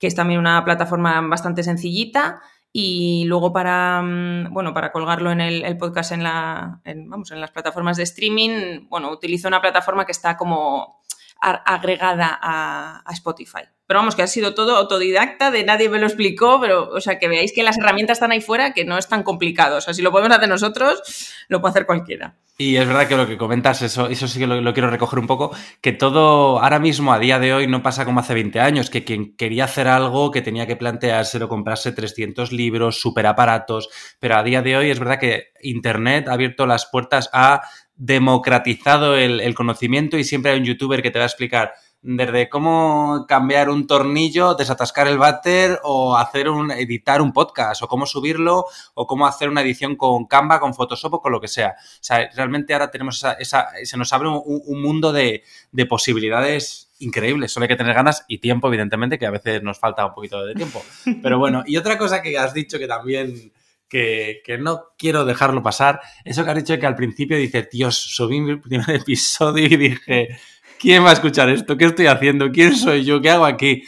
C: que es también una plataforma bastante sencillita y luego para, mm, bueno, para colgarlo en el, podcast en, la, vamos, en las plataformas de streaming, bueno, utilizo una plataforma que está como agregada a, Spotify. Pero vamos, que ha sido todo autodidacta, de nadie me lo explicó, pero, o sea, que veáis que las herramientas están ahí fuera, que no es tan complicado. O sea, si lo podemos hacer nosotros, lo puede hacer cualquiera.
A: Y es verdad que lo que comentas, eso, eso sí que lo, quiero recoger un poco, que todo ahora mismo, a día de hoy, no pasa como hace 20 años, que quien quería hacer algo, que tenía que planteárselo, comprarse 300 libros, superaparatos, pero a día de hoy es verdad que Internet ha abierto las puertas a democratizado el, conocimiento y siempre hay un youtuber que te va a explicar desde cómo cambiar un tornillo, desatascar el váter o hacer un, editar un podcast o cómo subirlo o cómo hacer una edición con Canva, con Photoshop o con lo que sea. O sea, realmente ahora tenemos esa, esa se nos abre un, un mundo de, de, posibilidades increíbles. Solo hay que tener ganas y tiempo, evidentemente, que a veces nos falta un poquito de tiempo. Pero bueno, y otra cosa que has dicho que también que, que, no quiero dejarlo pasar. Eso que has dicho que al principio dices, Dios, subí mi primer episodio y dije, ¿quién va a escuchar esto? ¿Qué estoy haciendo? ¿Quién soy yo? ¿Qué hago aquí?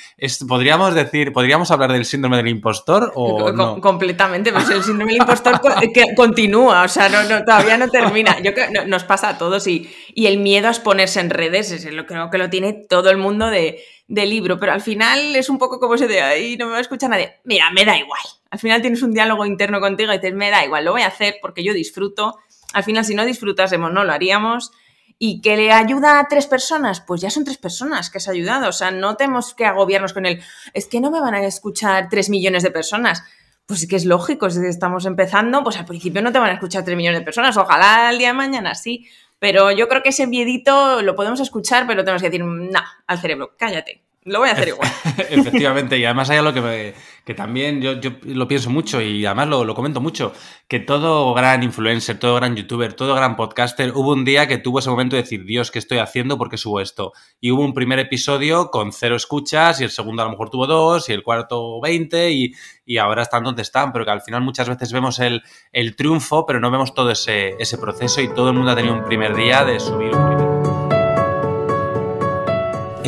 A: ¿Podríamos decir, podríamos hablar del síndrome del impostor o no?
C: Completamente, pues el síndrome del impostor que continúa, o sea, no, todavía no termina. Yo creo nos pasa a todos y, y el miedo a exponerse en redes, es lo creo que lo tiene todo el mundo de, de libro, pero al final es un poco como ese de ahí no me va a escuchar nadie. Mira, me da igual. Al final tienes un diálogo interno contigo y dices, me da igual, lo voy a hacer porque yo disfruto. Al final, si no disfrutásemos, no lo haríamos. ¿Y que le ayuda a tres personas? Pues ya son tres personas que has ayudado. O sea, no tenemos que agobiarnos con él. Es que no me van a escuchar tres millones de personas. Pues es que es lógico, si estamos empezando, pues al principio no te van a escuchar tres millones de personas. Ojalá el día de mañana sí. Pero yo creo que ese miedito lo podemos escuchar, pero tenemos que decir, no, al cerebro, cállate, lo voy a hacer igual.
A: Efectivamente, y además hay algo que, que también yo, yo, lo pienso mucho y además lo, lo, comento mucho, que todo gran influencer, todo gran youtuber, todo gran podcaster, hubo un día que tuvo ese momento de decir, Dios, ¿qué estoy haciendo? ¿Por qué subo esto? Y hubo un primer episodio con cero escuchas y el segundo a lo mejor tuvo dos y el cuarto veinte y, y ahora están donde están, pero que al final muchas veces vemos el, el triunfo, pero no vemos todo ese, ese proceso y todo el mundo ha tenido un primer día de subir un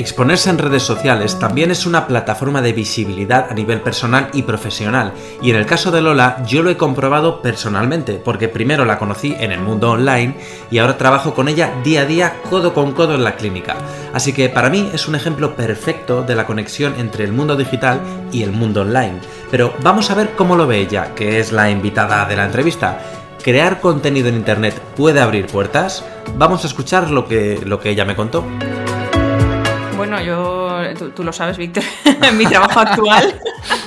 A: Exponerse en redes sociales también es una plataforma de visibilidad a nivel personal y profesional, y en el caso de Lola yo lo he comprobado personalmente, porque primero la conocí en el mundo online y ahora trabajo con ella día a día codo con codo en la clínica. Así que para mí es un ejemplo perfecto de la conexión entre el mundo digital y el mundo online. Pero vamos a ver cómo lo ve ella, que es la invitada de la entrevista. ¿Crear contenido en Internet puede abrir puertas? Vamos a escuchar lo que, lo que ella me contó
C: bueno, yo, tú, lo sabes, Víctor, en mi trabajo actual,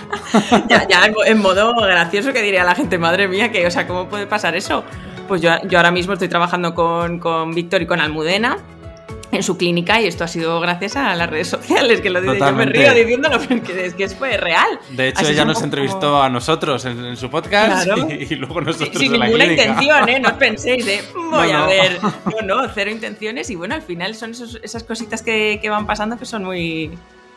C: ya, en modo gracioso que diría la gente, madre mía, que, o sea, ¿cómo puede pasar eso? Pues yo, yo ahora mismo estoy trabajando con, con Víctor y con Almudena, en su clínica y esto ha sido gracias a las redes sociales, que lo digo, yo me río diciéndolo, porque es que fue real.
A: De hecho, ella nos entrevistó a nosotros en, su podcast y, luego nosotros
C: Sin, ninguna intención, ¿eh? No os penséis de, voy a ver, no, no, cero intenciones y bueno, al final son esas cositas que, que van pasando que son muy,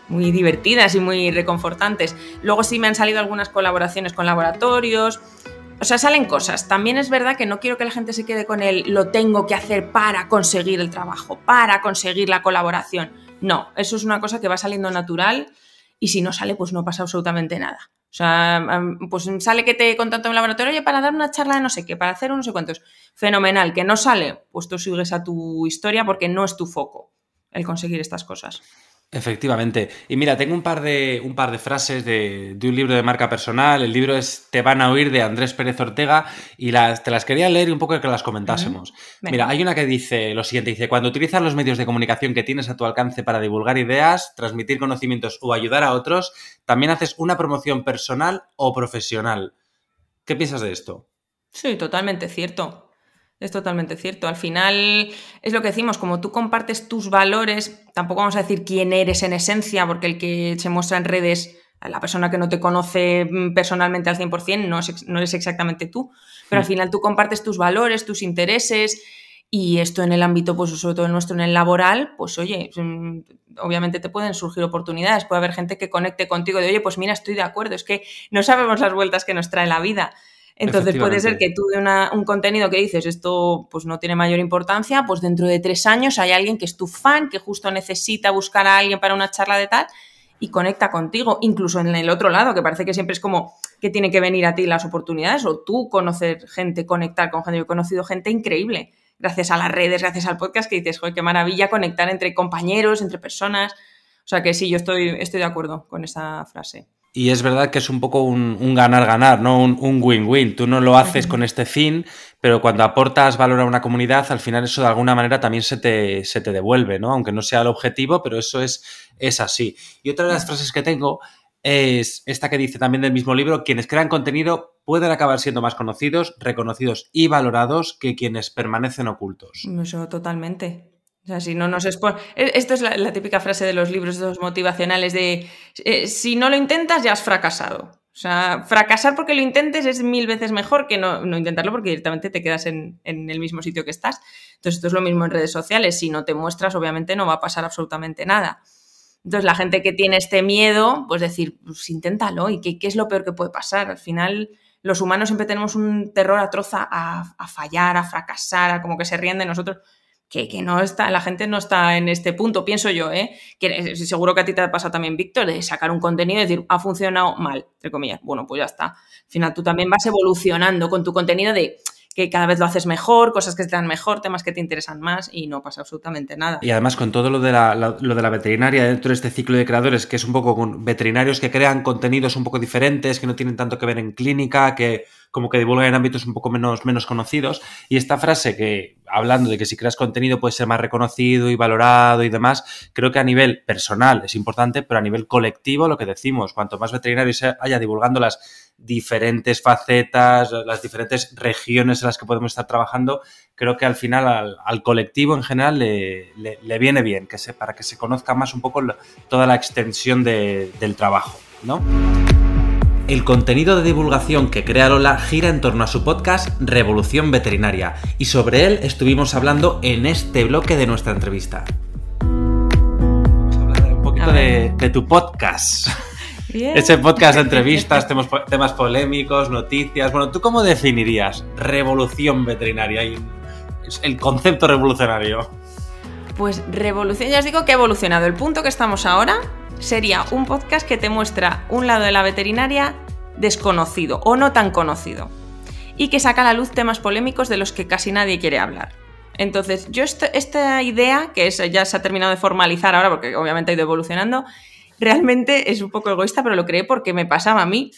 C: muy divertidas y muy reconfortantes. Luego sí me han salido algunas colaboraciones con laboratorios, o sea, salen cosas. También es verdad que no quiero que la gente se quede con el lo tengo que hacer para conseguir el trabajo, para conseguir la colaboración. No, eso es una cosa que va saliendo natural y si no sale, pues no pasa absolutamente nada. O sea, pues sale que te contacto en el laboratorio, oye, para dar una charla de no sé qué, para hacer un no sé cuántos. Fenomenal. Que no sale, pues tú sigues a tu historia porque no es tu foco el conseguir estas cosas.
A: Efectivamente. Y mira, tengo un par de, un par de frases de, un libro de marca personal. El libro es Te van a oír de Andrés Pérez Ortega y las, te las quería leer y un poco que las comentásemos. Mira, hay una que dice lo siguiente, dice, cuando utilizas los medios de comunicación que tienes a tu alcance para divulgar ideas, transmitir conocimientos o ayudar a otros, también haces una promoción personal o profesional. ¿Qué piensas de esto?
C: Sí, totalmente cierto. Es totalmente cierto. Al final es lo que decimos, como tú compartes tus valores, tampoco vamos a decir quién eres en esencia, porque el que se muestra en redes, la persona que no te conoce mm, personalmente al 100% no, es, no eres exactamente tú, pero al mm. final tú compartes tus valores, tus intereses y esto en el ámbito, pues sobre todo el nuestro, en el laboral, pues oye, mm, obviamente te pueden surgir oportunidades, puede haber gente que conecte contigo de, oye, pues mira, estoy de acuerdo, es que no sabemos las vueltas que nos trae la vida. Entonces puede ser que tú de un contenido que dices esto pues no tiene mayor importancia, pues dentro de tres años hay alguien que es tu fan, que justo necesita buscar a alguien para una charla de tal y conecta contigo, incluso en el otro lado, que parece que siempre es como que tiene que venir a ti las oportunidades o tú conocer gente, conectar con gente. Yo he conocido gente increíble gracias a las redes, gracias al podcast, que dices, joder, qué maravilla conectar entre compañeros, entre personas. O sea que sí, yo estoy, estoy de acuerdo con esa frase.
A: Y es verdad que es un poco un ganar-ganar, ¿no? Un win-win. Tú no lo haces con este fin, pero cuando aportas valor a una comunidad, al final eso de alguna manera también se te, se te devuelve, ¿no? Aunque no sea el objetivo, pero eso es, es así. Y otra de las frases que tengo es esta que dice también del mismo libro, quienes crean contenido pueden acabar siendo más conocidos, reconocidos y valorados que quienes permanecen ocultos.
C: Eso totalmente. O sea, si no nos e, Esto es la, típica frase de los libros motivacionales de eh, si no lo intentas ya has fracasado. O sea, fracasar porque lo intentes es mil veces mejor que no, intentarlo porque directamente te quedas en, el mismo sitio que estás. Entonces, esto es lo mismo en redes sociales. Si no te muestras, obviamente no va a pasar absolutamente nada. Entonces, la gente que tiene este miedo, pues decir, pues inténtalo. ¿Y qué, es lo peor que puede pasar? Al final, los humanos siempre tenemos un terror atroz a, a fallar, a fracasar, a como que se ríen de nosotros que, no está, la gente no está en este punto, pienso yo, ¿eh? Que seguro que a ti te ha pasado también, Víctor, de sacar un contenido y decir, ha funcionado mal, entre comillas. Bueno, pues ya está. Al final tú también vas evolucionando con tu contenido de que cada vez lo haces mejor, cosas que te dan mejor, temas que te interesan más y no pasa absolutamente nada.
A: Y además con todo lo de la, lo de la veterinaria dentro de este ciclo de creadores, que es un poco con veterinarios que crean contenidos un poco diferentes, que no tienen tanto que ver en clínica, que como que divulgan en ámbitos un poco menos, menos conocidos. Y esta frase que, hablando de que si creas contenido puede ser más reconocido y valorado y demás, creo que a nivel personal es importante, pero a nivel colectivo lo que decimos, cuanto más veterinarios haya divulgando las diferentes facetas, las diferentes regiones en las que podemos estar trabajando, creo que al final al, colectivo en general le, viene bien, que se, para que se conozca más un poco toda la extensión del trabajo, ¿no? El contenido de divulgación que crea Lola gira en torno a su podcast Revolución Veterinaria y sobre él estuvimos hablando en este bloque de nuestra entrevista. Vamos a hablar un poquito de, tu podcast. Ese podcast de entrevistas, temas, temas, polémicos, noticias. Bueno, ¿tú cómo definirías revolución veterinaria y el concepto revolucionario?
C: Pues revolución, ya os digo que ha evolucionado. El punto que estamos ahora sería un podcast que te muestra un lado de la veterinaria desconocido o no tan conocido y que saca a la luz temas polémicos de los que casi nadie quiere hablar. Entonces, yo esta idea, que ya se ha terminado de formalizar ahora porque obviamente ha ido evolucionando, realmente es un poco egoísta, pero lo creé porque me pasaba a mí.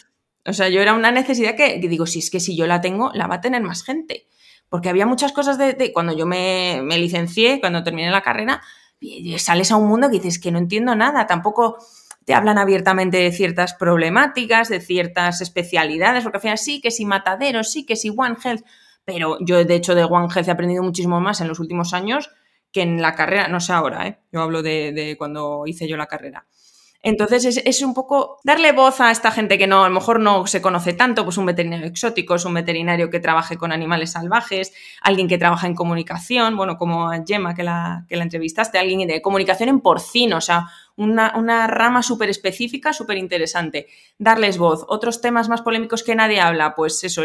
C: O sea, yo era una necesidad que, digo, si es que si yo la tengo, la va a tener más gente. Porque había muchas cosas de, cuando yo me, licencié, cuando terminé la carrera, sales a un mundo que dices que no entiendo nada, tampoco te hablan abiertamente de ciertas problemáticas, de ciertas especialidades, porque al final sí, que si mataderos, sí, que si One Health, pero yo de hecho de One Health he aprendido muchísimo más en los últimos años que en la carrera, no sé ahora, ¿eh? yo hablo de cuando hice yo la carrera. Entonces es, un poco darle voz a esta gente que no, a lo mejor no se conoce tanto, pues un veterinario exótico, es un veterinario que trabaje con animales salvajes, alguien que trabaja en comunicación, bueno, como a Gemma que la, que la entrevistaste, alguien de comunicación en porcino, o sea, una, rama súper específica, súper interesante. Darles voz. Otros temas más polémicos que nadie habla, pues eso,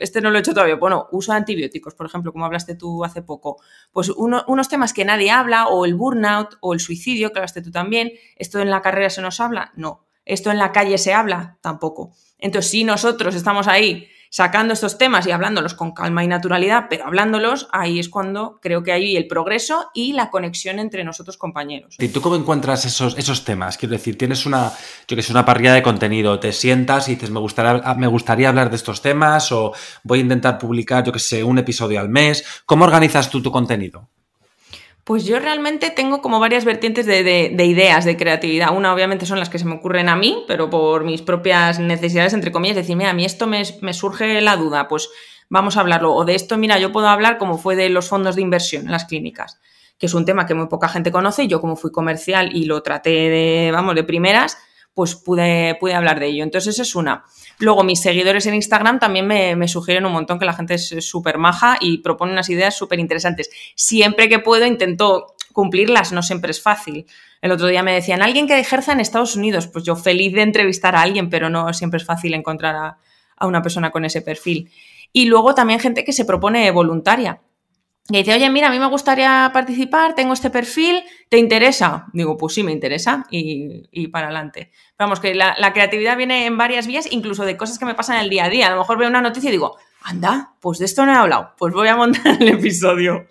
C: este no lo he hecho todavía. Bueno, uso de antibióticos, por ejemplo, como hablaste tú hace poco. Pues unos temas que nadie habla, o el burnout, o el suicidio, que hablaste tú también. ¿Esto en la carrera se nos habla? No. ¿Esto en la calle se habla? Tampoco. Entonces, si nosotros estamos ahí sacando estos temas y hablándolos con calma y naturalidad, pero hablándolos, ahí es cuando creo que hay el progreso y la conexión entre nosotros compañeros.
A: ¿Y tú cómo encuentras esos, esos temas? Quiero decir, tienes una, yo que una parrilla de contenido, te sientas y dices, me gustaría, me gustaría hablar de estos temas o voy a intentar publicar, yo que sé, un episodio al mes. ¿Cómo organizas tú tu contenido?
C: Pues yo realmente tengo como varias vertientes de, ideas de creatividad. Una obviamente son las que se me ocurren a mí, pero por mis propias necesidades, entre comillas, decir, mira, a mí esto me, me surge la duda, pues vamos a hablarlo. O de esto, mira, yo puedo hablar como fue de los fondos de inversión en las clínicas, que es un tema que muy poca gente conoce. Y yo como fui comercial y lo traté de, vamos, de primeras, pues pude, pude hablar de ello. Entonces, esa es una. Luego, mis seguidores en Instagram también me, sugieren un montón que la gente es súper maja y propone unas ideas súper interesantes. Siempre que puedo intento cumplirlas, no siempre es fácil. El otro día me decían, alguien que ejerza en Estados Unidos, pues yo feliz de entrevistar a alguien, pero no siempre es fácil encontrar a, a una persona con ese perfil. Y luego también gente que se propone voluntaria. Y dice, oye, mira, a mí me gustaría participar, tengo este perfil, ¿te interesa? Digo, pues sí, me interesa y, para adelante. Vamos, que la, la, creatividad viene en varias vías, incluso de cosas que me pasan el día a día. A lo mejor veo una noticia y digo, anda, pues de esto no he hablado, pues voy a montar el episodio.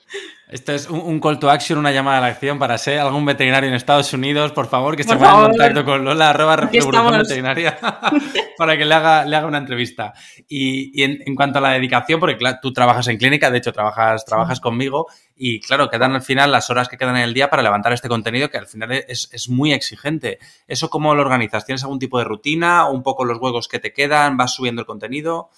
A: Esto es un, call to action, una llamada a la acción para ser algún veterinario en Estados Unidos, por favor, que se ponga en contacto con Lola, arroba veterinaria, para que le haga, le haga una entrevista. Y, en, cuanto a la dedicación, porque tú trabajas en clínica, de hecho trabajas, trabajas conmigo, y claro, quedan al final las horas que quedan en el día para levantar este contenido que al final es, es muy exigente. ¿Eso cómo lo organizas? ¿Tienes algún tipo de rutina? ¿O un poco los huevos que te quedan? ¿Vas subiendo el contenido?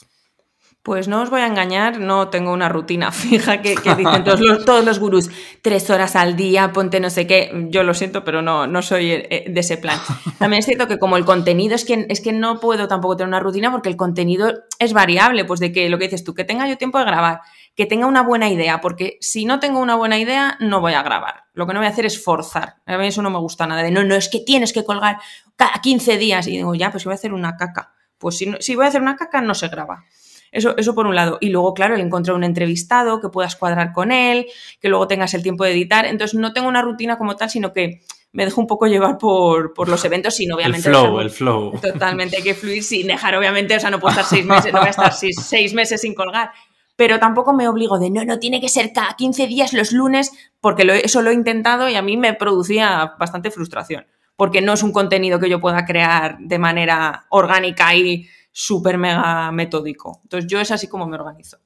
C: Pues no os voy a engañar, no tengo una rutina fija que, dicen todos los, todos los, gurús, tres horas al día, ponte no sé qué. Yo lo siento, pero no, no soy eh, de ese plan. También es cierto que como el contenido es que, es que no puedo tampoco tener una rutina porque el contenido es variable, pues de que lo que dices tú, que tenga yo tiempo de grabar, que tenga una buena idea, porque si no tengo una buena idea, no voy a grabar. Lo que no voy a hacer es forzar. A mí eso no me gusta nada. De no, no, es que tienes que colgar cada 15 días. Y digo, ya, pues voy a hacer una caca. Pues si, si voy a hacer una caca, no se graba. Eso, eso por un lado. Y luego, claro, el encontrar un entrevistado, que puedas cuadrar con él, que luego tengas el tiempo de editar. Entonces, no tengo una rutina como tal, sino que me dejo un poco llevar por, los eventos sin obviamente...
A: El flow, el flow.
C: Totalmente, hay que fluir sin dejar, obviamente, o sea, no puedo estar seis meses, no voy a estar seis, meses sin colgar. Pero tampoco me obligo de, no, no, tiene que ser cada 15 días los lunes, porque eso lo he intentado y a mí me producía bastante frustración, porque no es un contenido que yo pueda crear de manera orgánica y súper mega metódico. Entonces yo es así como me organizo.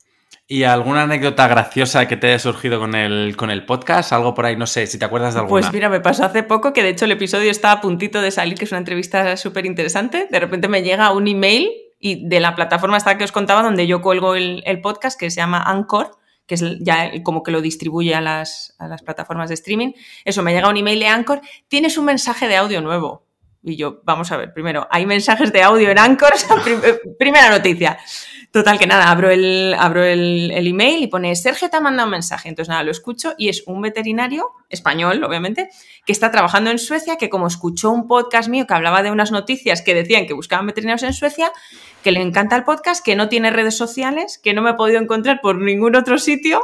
A: ¿Y alguna anécdota graciosa que te haya surgido con el, con el podcast? Algo por ahí, no sé, si te acuerdas de alguna.
C: Pues mira, me pasó hace poco que de hecho el episodio está a puntito de salir, que es una entrevista súper interesante. De repente me llega un email y de la plataforma esta que os contaba, donde yo cuelgo el, el podcast, que se llama Anchor, que es ya como que lo distribuye a las, a las plataformas de streaming. Eso, me llega un email de Anchor, tienes un mensaje de audio nuevo. Y yo, vamos a ver, primero, hay mensajes de audio en Anchor, primera noticia. Total, que nada, abro el, abro el, email y pone, Sergio te ha mandado un mensaje. Entonces, nada, lo escucho y es un veterinario, español, obviamente, que está trabajando en Suecia, que como escuchó un podcast mío que hablaba de unas noticias que decían que buscaban veterinarios en Suecia, que le encanta el podcast, que no tiene redes sociales, que no me he podido encontrar por ningún otro sitio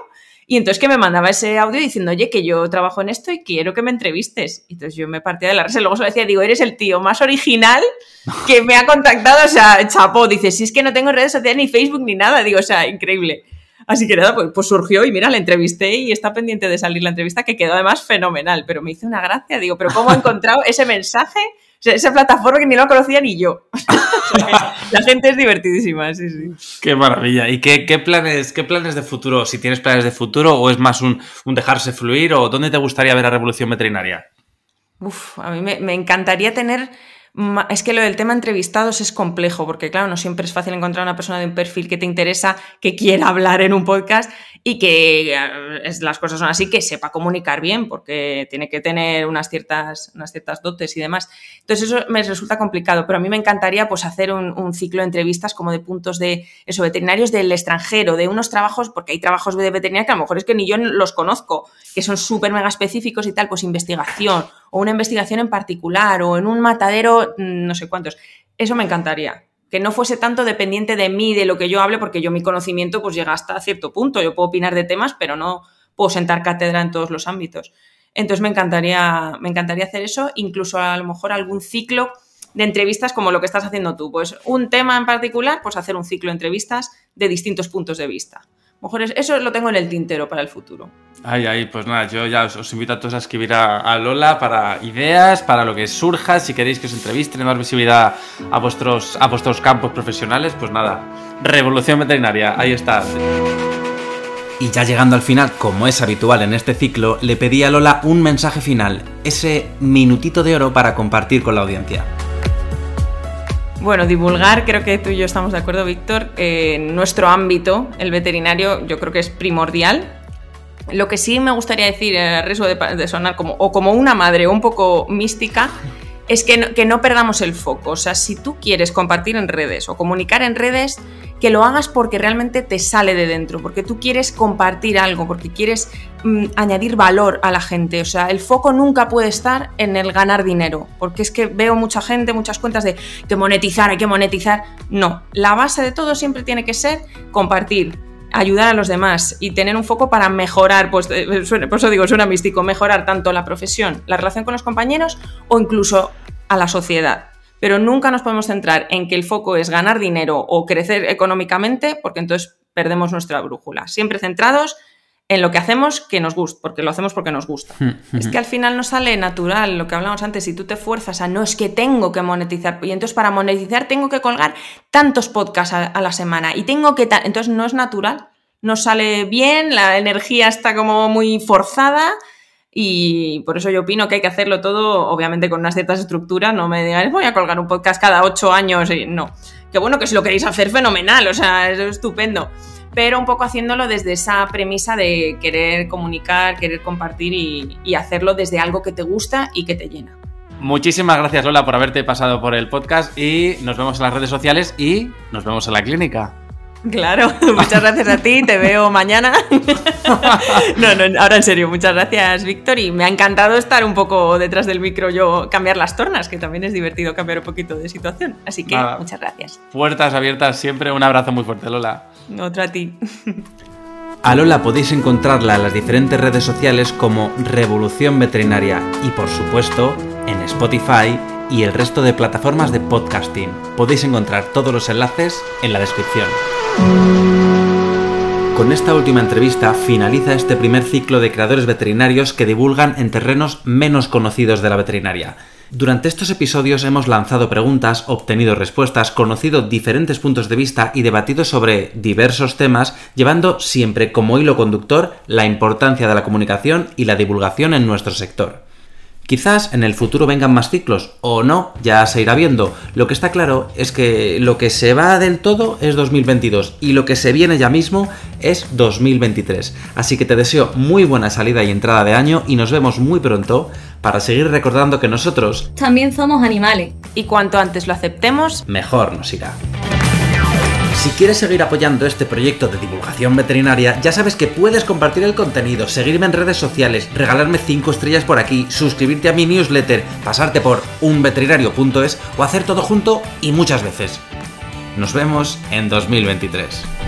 C: y entonces que me mandaba ese audio diciendo, oye, que yo trabajo en esto y quiero que me entrevistes. Y entonces yo me partía de la risa. Luego se lo decía, digo, eres el tío más original que me ha contactado. O sea, chapó. Dice, si es que no tengo redes sociales ni Facebook ni nada. Digo, o sea, increíble. Así que nada, pues, pues, surgió y mira, la entrevisté y está pendiente de salir la entrevista, que quedó además fenomenal. Pero me hizo una gracia. Digo, pero ¿cómo he encontrado ese mensaje? Esa plataforma que ni lo conocía ni yo. la gente es divertidísima, sí, sí.
A: Qué maravilla. ¿Y qué, planes, qué planes de futuro? Si tienes planes de futuro o es más un, dejarse fluir o dónde te gustaría ver a Revolución Veterinaria?
C: Uf, a mí me encantaría tener es que lo del tema entrevistados es complejo, porque claro, no siempre es fácil encontrar una persona de un perfil que te interesa, que quiera hablar en un podcast y que eh, las cosas son así, que sepa comunicar bien, porque tiene que tener unas ciertas, unas ciertas dotes y demás. Entonces eso me resulta complicado, pero a mí me encantaría pues hacer un, ciclo de entrevistas como de puntos de eso, veterinarios del extranjero, de unos trabajos, porque hay trabajos de veterinaria que a lo mejor es que ni yo los conozco, que son súper mega específicos y tal, pues investigación o una investigación en particular o en un matadero, mm, no sé cuántos. Eso me encantaría. Que no fuese tanto dependiente de mí, de lo que yo hable, porque yo mi conocimiento pues llega hasta cierto punto. Yo puedo opinar de temas, pero no puedo sentar cátedra en todos los ámbitos. Entonces me encantaría, me encantaría hacer eso, incluso a lo mejor algún ciclo de entrevistas como lo que estás haciendo tú. Pues un tema en particular, pues hacer un ciclo de entrevistas de distintos puntos de vista. Mujeres, eso lo tengo en el tintero para el futuro.
A: Ay, ay, pues nada, yo ya os, invito a todos a escribir a, Lola para ideas, para lo que surja, si queréis que os entrevisten, dar visibilidad a vuestros, a vuestros campos profesionales, pues nada, revolución veterinaria, ahí está. Y ya llegando al final, como es habitual en este ciclo, le pedí a Lola un mensaje final, ese minutito de oro para compartir con la audiencia.
C: Bueno, divulgar, creo que tú y yo estamos de acuerdo, Víctor. en nuestro ámbito, el veterinario, yo creo que es primordial. Lo que sí me gustaría decir, a riesgo de, sonar como, o como una madre un poco mística, es que no, que no perdamos el foco. O sea, si tú quieres compartir en redes o comunicar en redes, que lo hagas porque realmente te sale de dentro, porque tú quieres compartir algo, porque quieres mm, añadir valor a la gente. O sea, el foco nunca puede estar en el ganar dinero, porque es que veo mucha gente, muchas cuentas de que monetizar, hay que monetizar. No, la base de todo siempre tiene que ser compartir, ayudar a los demás y tener un foco para mejorar, pues eh, por eso digo, suena místico, mejorar tanto la profesión, la relación con los compañeros o incluso a la sociedad pero nunca nos podemos centrar en que el foco es ganar dinero o crecer económicamente, porque entonces perdemos nuestra brújula. Siempre centrados en lo que hacemos que nos gusta, porque lo hacemos porque nos gusta. es que al final no sale natural lo que hablamos antes, si tú te fuerzas a no es que tengo que monetizar, y entonces para monetizar tengo que colgar tantos podcasts a, la semana y tengo que... Entonces no es natural, no sale bien, la energía está como muy forzada y por eso yo opino que hay que hacerlo todo, obviamente, con unas ciertas estructuras. No me digáis, voy a colgar un podcast cada ocho años. Y no. Que bueno, que si lo queréis hacer, fenomenal, o sea, es estupendo. Pero un poco haciéndolo desde esa premisa de querer comunicar, querer compartir y, hacerlo desde algo que te gusta y que te llena.
A: Muchísimas gracias Lola por haberte pasado por el podcast y nos vemos en las redes sociales y nos vemos en la clínica.
C: Claro, muchas gracias a ti, te veo mañana. No, no, ahora en serio, muchas gracias, Víctor, y me ha encantado estar un poco detrás del micro yo, cambiar las tornas, que también es divertido cambiar un poquito de situación. Así que muchas gracias.
A: Puertas abiertas siempre, un abrazo muy fuerte, Lola.
C: Otro a ti.
A: A Lola podéis encontrarla en las diferentes redes sociales como Revolución Veterinaria y por supuesto en Spotify y el resto de plataformas de podcasting. Podéis encontrar todos los enlaces en la descripción. Con esta última entrevista finaliza este primer ciclo de creadores veterinarios que divulgan en terrenos menos conocidos de la veterinaria. Durante estos episodios hemos lanzado preguntas, obtenido respuestas, conocido diferentes puntos de vista y debatido sobre diversos temas, llevando siempre como hilo conductor la importancia de la comunicación y la divulgación en nuestro sector. Quizás en el futuro vengan más ciclos, o no, ya se irá viendo. Lo que está claro es que lo que se va del todo es 2022 y lo que se viene ya mismo es 2023. Así que te deseo muy buena salida y entrada de año y nos vemos muy pronto para seguir recordando que nosotros
B: también somos animales.
C: Y cuanto antes lo aceptemos,
A: mejor nos irá. Si quieres seguir apoyando este proyecto de divulgación veterinaria, ya sabes que puedes compartir el contenido, seguirme en redes sociales, regalarme 5 estrellas por aquí, suscribirte a mi newsletter, pasarte por unveterinario.es o hacer todo junto y muchas veces. Nos vemos en 2023.